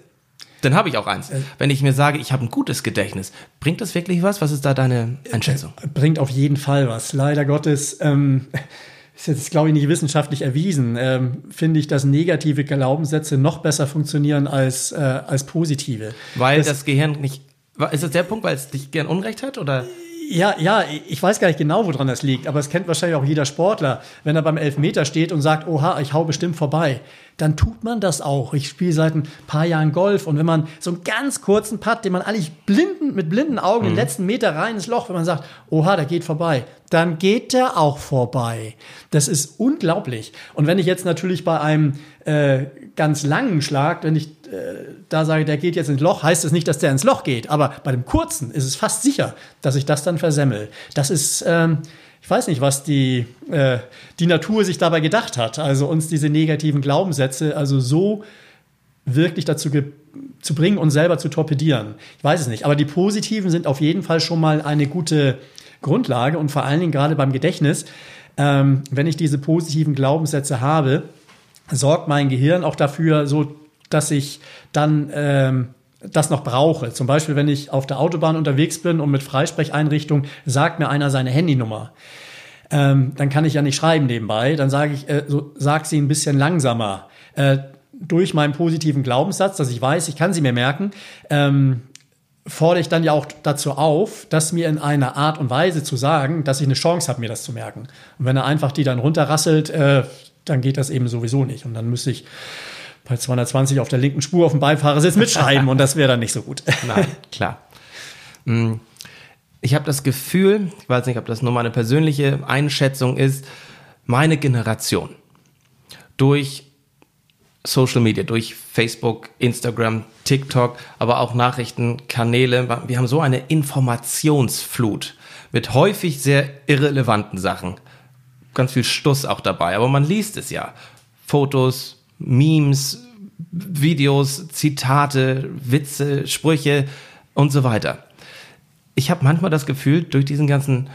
dann habe ich auch eins. Äh. Wenn ich mir sage, ich habe ein gutes Gedächtnis, bringt das wirklich was? Was ist da deine Einschätzung? Äh, bringt auf jeden Fall was. Leider Gottes ähm, ist jetzt, glaube ich, nicht wissenschaftlich erwiesen. Ähm, Finde ich, dass negative Glaubenssätze noch besser funktionieren als, äh, als positive. Weil das, das Gehirn nicht. Ist das der Punkt, weil es dich gern Unrecht hat? Oder? Ja, ja, ich weiß gar nicht genau, woran das liegt, aber es kennt wahrscheinlich auch jeder Sportler, wenn er beim Elfmeter steht und sagt, oha, ich hau bestimmt vorbei dann tut man das auch. Ich spiele seit ein paar Jahren Golf und wenn man so einen ganz kurzen Putt, den man eigentlich blinden, mit blinden Augen mhm. den letzten Meter rein ins Loch, wenn man sagt, oha, der geht vorbei, dann geht der auch vorbei. Das ist unglaublich. Und wenn ich jetzt natürlich bei einem äh, ganz langen Schlag, wenn ich äh, da sage, der geht jetzt ins Loch, heißt es das nicht, dass der ins Loch geht. Aber bei dem kurzen ist es fast sicher, dass ich das dann versemmel. Das ist ähm, ich weiß nicht, was die, äh, die Natur sich dabei gedacht hat. Also uns diese negativen Glaubenssätze also so wirklich dazu zu bringen, uns selber zu torpedieren. Ich weiß es nicht. Aber die positiven sind auf jeden Fall schon mal eine gute Grundlage und vor allen Dingen gerade beim Gedächtnis, ähm, wenn ich diese positiven Glaubenssätze habe, sorgt mein Gehirn auch dafür, so dass ich dann ähm, das noch brauche. Zum Beispiel, wenn ich auf der Autobahn unterwegs bin und mit Freisprecheinrichtung sagt mir einer seine Handynummer. Ähm, dann kann ich ja nicht schreiben nebenbei. Dann sage ich, äh, so, sag sie ein bisschen langsamer. Äh, durch meinen positiven Glaubenssatz, dass ich weiß, ich kann sie mir merken, ähm, fordere ich dann ja auch dazu auf, das mir in einer Art und Weise zu sagen, dass ich eine Chance habe, mir das zu merken. Und wenn er einfach die dann runterrasselt, äh, dann geht das eben sowieso nicht. Und dann müsste ich bei 220 auf der linken Spur auf dem Beifahrersitz mitschreiben und das wäre dann nicht so gut. Nein, klar. Mm, ich habe das Gefühl, ich weiß nicht, ob das nur meine persönliche Einschätzung ist, meine Generation durch Social Media, durch Facebook, Instagram, TikTok, aber auch Nachrichtenkanäle, wir haben so eine Informationsflut mit häufig sehr irrelevanten Sachen. Ganz viel Stuss auch dabei, aber man liest es ja. Fotos, Memes, Videos, Zitate, Witze, Sprüche und so weiter. Ich habe manchmal das Gefühl, durch diesen ganzen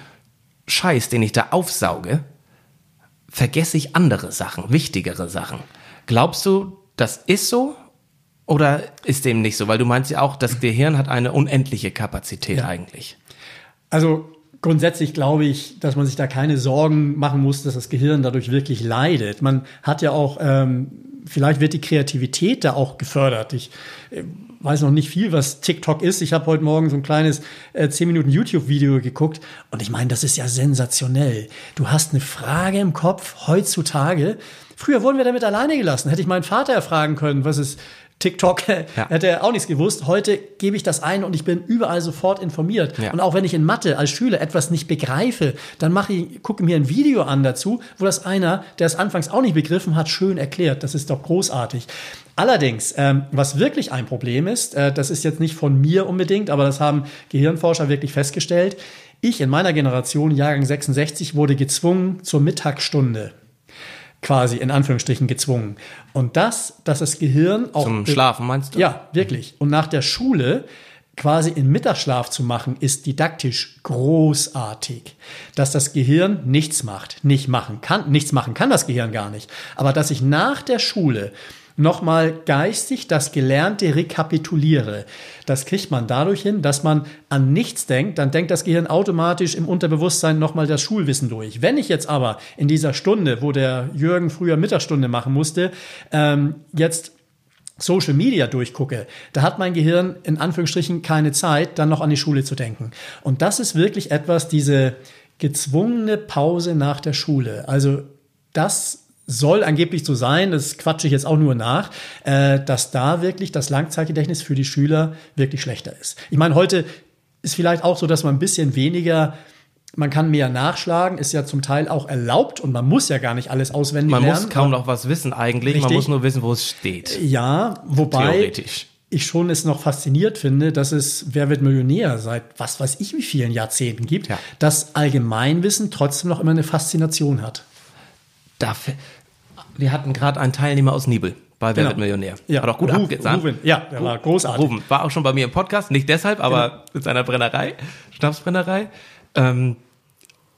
Scheiß, den ich da aufsauge, vergesse ich andere Sachen, wichtigere Sachen. Glaubst du, das ist so? Oder ist dem nicht so? Weil du meinst ja auch, das Gehirn hat eine unendliche Kapazität ja. eigentlich. Also Grundsätzlich glaube ich, dass man sich da keine Sorgen machen muss, dass das Gehirn dadurch wirklich leidet. Man hat ja auch ähm, vielleicht wird die Kreativität da auch gefördert. Ich äh, weiß noch nicht viel, was TikTok ist. Ich habe heute Morgen so ein kleines äh, 10 Minuten YouTube-Video geguckt und ich meine, das ist ja sensationell. Du hast eine Frage im Kopf heutzutage. Früher wurden wir damit alleine gelassen. Hätte ich meinen Vater erfragen können, was ist TikTok, ja. hätte er auch nichts gewusst. Heute gebe ich das ein und ich bin überall sofort informiert. Ja. Und auch wenn ich in Mathe als Schüler etwas nicht begreife, dann mache ich, gucke mir ein Video an dazu, wo das einer, der es anfangs auch nicht begriffen hat, schön erklärt. Das ist doch großartig. Allerdings, ähm, was wirklich ein Problem ist, äh, das ist jetzt nicht von mir unbedingt, aber das haben Gehirnforscher wirklich festgestellt. Ich in meiner Generation, Jahrgang 66, wurde gezwungen zur Mittagsstunde quasi in Anführungsstrichen gezwungen. Und das, dass das Gehirn auch. Zum Schlafen meinst du? Ja, wirklich. Und nach der Schule quasi in Mittagsschlaf zu machen, ist didaktisch großartig. Dass das Gehirn nichts macht, nicht machen kann, nichts machen kann das Gehirn gar nicht. Aber dass ich nach der Schule nochmal geistig das Gelernte rekapituliere. Das kriegt man dadurch hin, dass man an nichts denkt, dann denkt das Gehirn automatisch im Unterbewusstsein nochmal das Schulwissen durch. Wenn ich jetzt aber in dieser Stunde, wo der Jürgen früher Mittagsstunde machen musste, ähm, jetzt Social Media durchgucke, da hat mein Gehirn in Anführungsstrichen keine Zeit, dann noch an die Schule zu denken. Und das ist wirklich etwas, diese gezwungene Pause nach der Schule. Also das soll angeblich so sein, das quatsche ich jetzt auch nur nach, äh, dass da wirklich das Langzeitgedächtnis für die Schüler wirklich schlechter ist. Ich meine, heute ist vielleicht auch so, dass man ein bisschen weniger man kann mehr nachschlagen, ist ja zum Teil auch erlaubt und man muss ja gar nicht alles auswendig Man lernen. muss kaum noch was wissen eigentlich, man Richtig. muss nur wissen, wo es steht. Ja, wobei ich schon es noch fasziniert finde, dass es Wer wird Millionär seit was weiß ich wie vielen Jahrzehnten gibt, Ja. dass Allgemeinwissen trotzdem noch immer eine Faszination hat. Dafür, wir hatten gerade einen Teilnehmer aus Nibel bei Wer Genau. wird Millionär. Ja, Hat auch gut Ruven- abgesagt. Ruven, ja, der war großartig. Ruben war auch schon bei mir im Podcast, nicht deshalb, aber Genau. mit seiner Brennerei, Schnapsbrennerei. Ähm,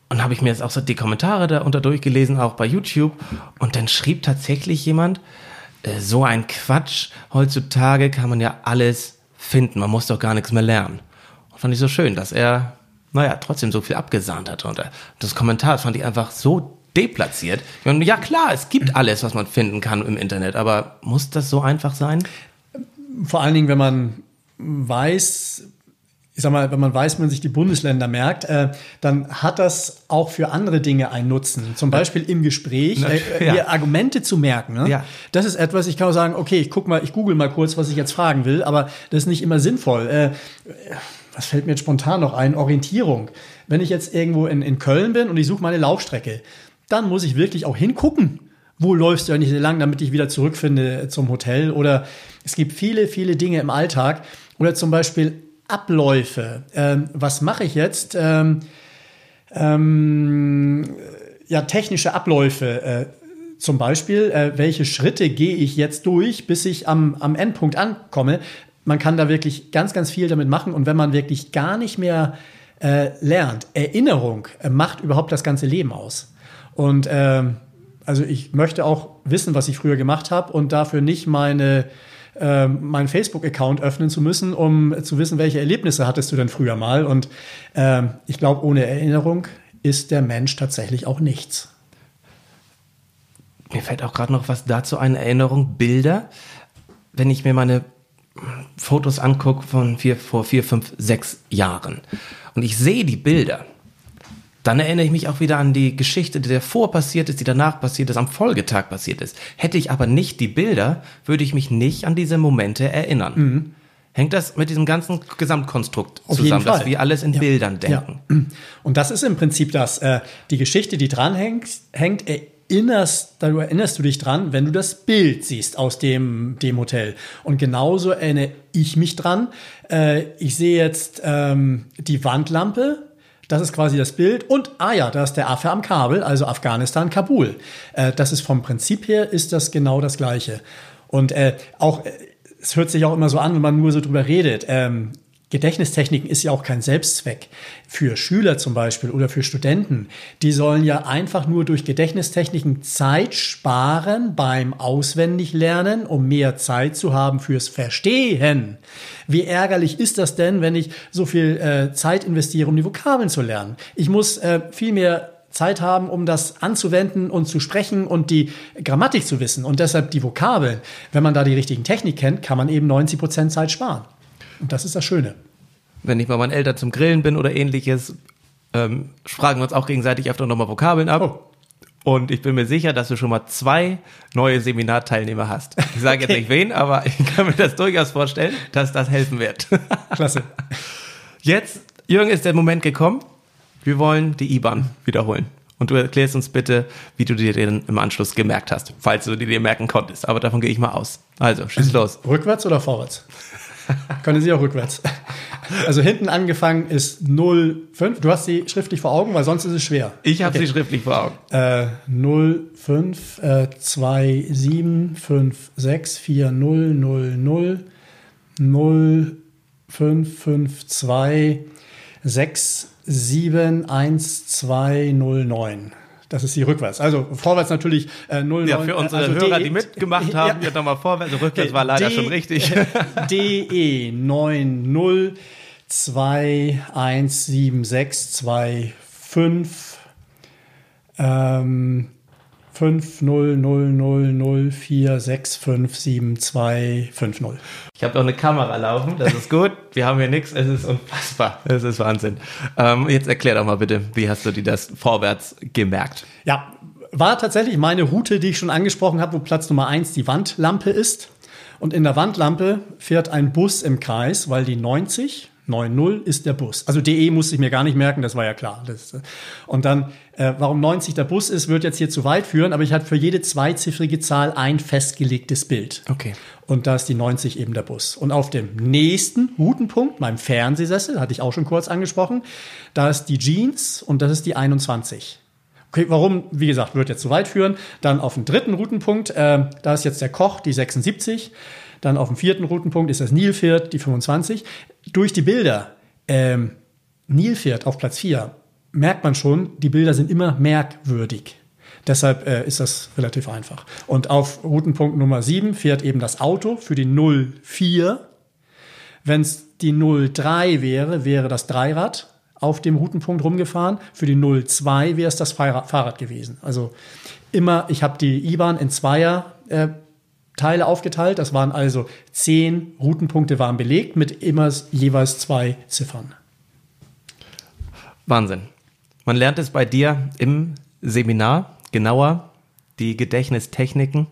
und habe ich mir jetzt auch so die Kommentare darunter durchgelesen, auch bei YouTube. Und dann schrieb tatsächlich jemand, äh, so ein Quatsch, heutzutage kann man ja alles finden, man muss doch gar nichts mehr lernen. Und fand ich so schön, dass er, naja, trotzdem so viel abgesahnt hat. Und äh, das Kommentar fand ich einfach so deplatziert. Meine, ja klar, es gibt alles, was man finden kann im Internet, aber muss das so einfach sein? Vor allen Dingen, wenn man weiß, ich sag mal, wenn man weiß, man sich die Bundesländer merkt, äh, dann hat das auch für andere Dinge einen Nutzen. Zum Beispiel im Gespräch, äh, Ja. Argumente zu merken. Ne? Ja. Das ist etwas, ich kann auch sagen, okay, ich guck mal, ich google mal kurz, was ich jetzt fragen will, aber das ist nicht immer sinnvoll. Äh, was fällt mir jetzt spontan noch ein? Orientierung. Wenn ich jetzt irgendwo in, in Köln bin und ich suche meine Laufstrecke, dann muss ich wirklich auch hingucken. Wo läufst du eigentlich lang, damit ich wieder zurückfinde zum Hotel? Oder es gibt viele, viele Dinge im Alltag. Oder zum Beispiel Abläufe. Ähm, was mache ich jetzt? Ähm, ähm, ja, technische Abläufe. Äh, zum Beispiel, äh, welche Schritte gehe ich jetzt durch, bis ich am, am Endpunkt ankomme. Man kann da wirklich ganz, ganz viel damit machen. Und wenn man wirklich gar nicht mehr äh, lernt, Erinnerung äh, macht überhaupt das ganze Leben aus. Und ähm, also ich möchte auch wissen, was ich früher gemacht habe und dafür nicht meine ähm, meinen Facebook-Account öffnen zu müssen, um zu wissen, welche Erlebnisse hattest du denn früher mal. Und ähm, ich glaube, ohne Erinnerung ist der Mensch tatsächlich auch nichts. Mir fällt auch gerade noch was dazu ein, Erinnerung, Bilder. Wenn ich mir meine Fotos angucke von vier, vor vier, fünf, sechs Jahren und ich sehe die Bilder, dann erinnere ich mich auch wieder an die Geschichte, die davor passiert ist, die danach passiert ist, am Folgetag passiert ist. Hätte ich aber nicht die Bilder, würde ich mich nicht an diese Momente erinnern. Hängt das mit diesem ganzen Gesamtkonstrukt Auf zusammen, dass wir alles in Ja. Bildern denken? Ja. Und das ist im Prinzip das, äh, die Geschichte, die dranhängt, hängt, erinnerst, da erinnerst du dich dran, wenn du das Bild siehst aus dem, dem Hotel. Und genauso erinnere ich mich dran. Äh, ich sehe jetzt ähm, die Wandlampe. Das ist quasi das Bild. Und, ah ja, da ist der Affe am Kabel, also Afghanistan, Kabul. Äh, das ist vom Prinzip her, ist das genau das Gleiche. Und äh, auch, äh, es hört sich auch immer so an, wenn man nur so drüber redet. Ähm, Gedächtnistechniken ist ja auch kein Selbstzweck. Für Schüler zum Beispiel oder für Studenten, die sollen ja einfach nur durch Gedächtnistechniken Zeit sparen beim Auswendiglernen, um mehr Zeit zu haben fürs Verstehen. Wie ärgerlich ist das denn, wenn ich so viel äh, Zeit investiere, um die Vokabeln zu lernen? Ich muss äh, viel mehr Zeit haben, um das anzuwenden und zu sprechen und die Grammatik zu wissen und deshalb die Vokabeln. Wenn man da die richtigen Technik kennt, kann man eben 90 Prozent Zeit sparen. Und das ist das Schöne. wenn ich bei meinen Eltern zum Grillen bin oder ähnliches, ähm, fragen wir uns auch gegenseitig öfter nochmal Vokabeln ab. Oh. Und ich bin mir sicher, dass du schon mal zwei neue Seminarteilnehmer hast. Ich sage jetzt nicht wen, aber ich kann mir das durchaus vorstellen, dass das helfen wird. Klasse. Jetzt, Jürgen, ist der Moment gekommen. Wir wollen die IBAN wiederholen. Und du erklärst uns bitte, wie du dir den im Anschluss gemerkt hast, falls du dir merken konntest. Aber davon gehe ich mal aus. Also, schieß los. Rückwärts oder vorwärts? Können Sie auch rückwärts. Also hinten angefangen ist 05. Du hast sie schriftlich vor Augen, weil sonst ist es schwer. Ich habe sie schriftlich vor Augen. Äh, 05 äh, 27 56 40 00 0552 671209. Das ist die rückwärts. Also vorwärts natürlich äh, 09. Ja, für unsere also Hörer, DE die mitgemacht haben, ja, nochmal vorwärts. Also rückwärts war leider D- schon richtig. DE 90 217625 ähm, 500004657250. Ich habe doch eine Kamera laufen, das ist gut. Wir haben hier nichts, es ist unfassbar. Es ist Wahnsinn. Ähm, jetzt erklär doch mal bitte, wie hast du dir das vorwärts gemerkt? Ja, war tatsächlich meine Route, die ich schon angesprochen habe, wo Platz Nummer eins die Wandlampe ist. Und in der Wandlampe fährt ein Bus im Kreis, weil die 90, 9.0 ist der Bus. Also DE musste ich mir gar nicht merken, das war ja klar. Das, äh, und dann, äh, warum 90 der Bus ist, wird jetzt hier zu weit führen, aber ich hatte für jede zweiziffrige Zahl ein festgelegtes Bild. Okay. Und da ist die 90 eben der Bus. Und auf dem nächsten Routenpunkt, meinem Fernsehsessel, hatte ich auch schon kurz angesprochen, da ist die Jeans und das ist die 21. Okay, warum? Wie gesagt, wird jetzt zu weit führen. Dann auf dem dritten Routenpunkt, äh, da ist jetzt der Koch, die 76. Dann auf dem vierten Routenpunkt ist das Nilpferd, die 25. Durch die Bilder, ähm, Nilpferd auf Platz 4, merkt man schon, die Bilder sind immer merkwürdig. Deshalb äh, ist das relativ einfach. Und auf Routenpunkt Nummer 7 fährt eben das Auto für die 04. Wenn es die 03 wäre, wäre das Dreirad auf dem Routenpunkt rumgefahren. Für die 02 wäre es das Fahrrad gewesen. Also immer, ich habe die IBAN in Zweier äh, Teile aufgeteilt. Das waren also zehn Routenpunkte waren belegt mit immer jeweils zwei Ziffern. Wahnsinn. Man lernt es bei dir im Seminar genauer, die Gedächtnistechniken.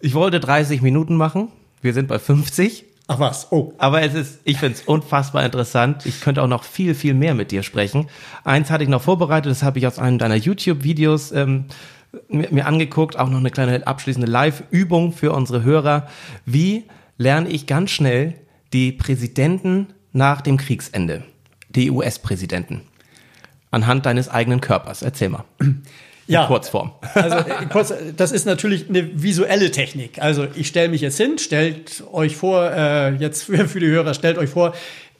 Ich wollte 30 Minuten machen. Wir sind bei 50. Ach was, oh. Aber es ist, ich finde es unfassbar interessant. Ich könnte auch noch viel, viel mehr mit dir sprechen. Eins hatte ich noch vorbereitet, das habe ich aus einem deiner YouTube-Videos ähm, mir, angeguckt, auch noch eine kleine abschließende Live-Übung für unsere Hörer. Wie lerne ich ganz schnell die Präsidenten nach dem Kriegsende, die US-Präsidenten, anhand deines eigenen Körpers? Erzähl mal. Ja, in Kurzform. Also kurz, das ist natürlich eine visuelle Technik. Also ich stelle mich jetzt hin, stellt euch vor, äh, jetzt für, für die Hörer, stellt euch vor,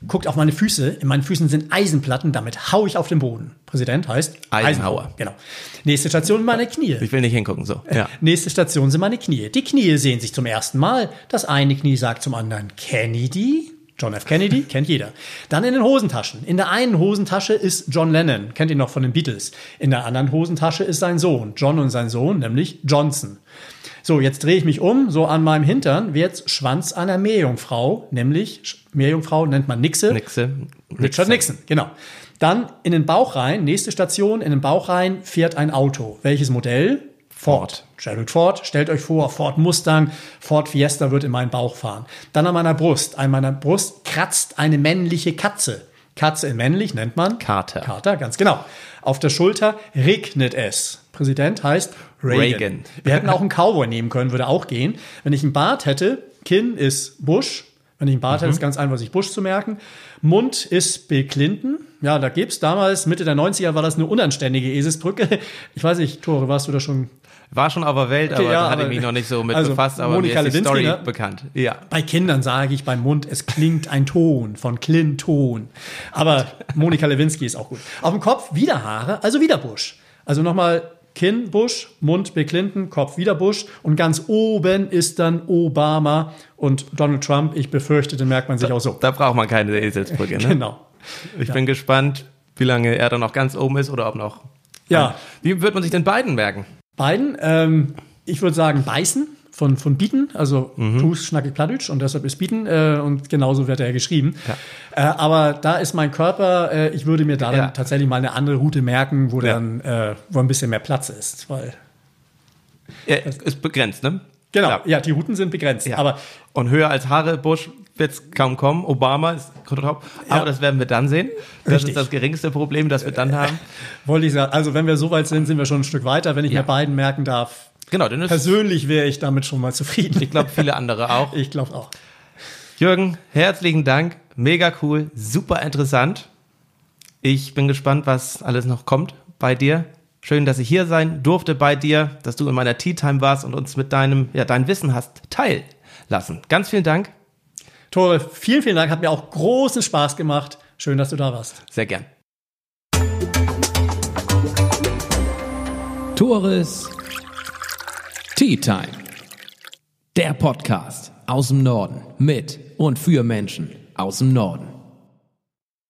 guckt auf meine Füße. In meinen Füßen sind Eisenplatten, damit hau ich auf den Boden. Präsident heißt Eisenhower. Eisenhower. Genau. Nächste Station meine Knie. Ich will nicht hingucken, so. Ja. Nächste Station sind meine Knie. Die Knie sehen sich zum ersten Mal. Das eine Knie sagt zum anderen Kennedy. John F. Kennedy, kennt jeder. Dann in den Hosentaschen. In der einen Hosentasche ist John Lennon, kennt ihr noch von den Beatles. In der anderen Hosentasche ist sein Sohn, John und sein Sohn, nämlich Johnson. So, jetzt drehe ich mich um, so an meinem Hintern wird Schwanz einer Meerjungfrau, nämlich Meerjungfrau nennt man Nixe. Nixe. Richard Nixon, genau. Dann in den Bauch rein, nächste Station, in den Bauch rein fährt ein Auto. Welches Modell? Ford. Gerald Ford, stellt euch vor, Ford Mustang, Ford Fiesta wird in meinen Bauch fahren. Dann an meiner Brust, an meiner Brust kratzt eine männliche Katze. Katze in männlich nennt man Carter. Carter, ganz genau. Auf der Schulter regnet es. Präsident heißt Reagan. Reagan. Wir hätten auch einen Cowboy nehmen können, würde auch gehen. Wenn ich einen Bart hätte, Kinn ist Bush. Wenn ich einen Bart mhm. hätte, ist ganz einfach, sich Bush zu merken. Mund ist Bill Clinton. Ja, da gibt's damals, Mitte der 90er war das eine unanständige Eselsbrücke. Ich weiß nicht, Tore, warst du da schon war schon auf der Welt, okay, aber ja, da hatte ich mich noch nicht so mit also befasst, aber Monika mir ist die Lewinsky, Story ne? bekannt. Ja. Bei Kindern sage ich beim Mund, es klingt ein Ton von Clinton. Aber Monika Lewinsky ist auch gut. Auf dem Kopf wieder Haare, also wieder Busch. Also nochmal Kinn Bush, Mund Bill Clinton, Kopf wieder Bush und ganz oben ist dann Obama und Donald Trump. Ich befürchte, den merkt man sich da, auch so. Da braucht man keine Eselsbrücke. Ne? Genau. Ich ja. bin gespannt, wie lange er dann noch ganz oben ist oder ob noch. Ja. Wie wird man sich denn beiden merken? Beiden, ähm, ich würde sagen, beißen von, von Bieten, also mhm. Tus Schnackig Pladütsch und deshalb ist Bieten äh, und genauso wird er geschrieben. Ja. Äh, aber da ist mein Körper, äh, ich würde mir da ja. dann tatsächlich mal eine andere Route merken, wo ja. dann äh, wo ein bisschen mehr Platz ist, weil ja, ist begrenzt, ne? Genau, Klar. ja, die Routen sind begrenzt. Ja. Aber und höher als Haarebusch wird es kaum kommen. Obama ist top. Aber ja. das werden wir dann sehen. Das Richtig. ist das geringste Problem, das wir dann haben. Wollte ich sagen. Also wenn wir so weit sind, sind wir schon ein Stück weiter. Wenn ich ja. mir beiden merken darf. Genau, denn persönlich wäre ich damit schon mal zufrieden. Ich glaube, viele andere auch. ich glaube auch. Jürgen, herzlichen Dank. Mega cool, super interessant. Ich bin gespannt, was alles noch kommt bei dir. Schön, dass ich hier sein durfte bei dir, dass du in meiner Tea Time warst und uns mit deinem, ja, dein Wissen hast teillassen. Ganz vielen Dank. Tore, vielen, vielen Dank. Hat mir auch großen Spaß gemacht. Schön, dass du da warst. Sehr gern. Tores Tea Time. Der Podcast aus dem Norden mit und für Menschen aus dem Norden.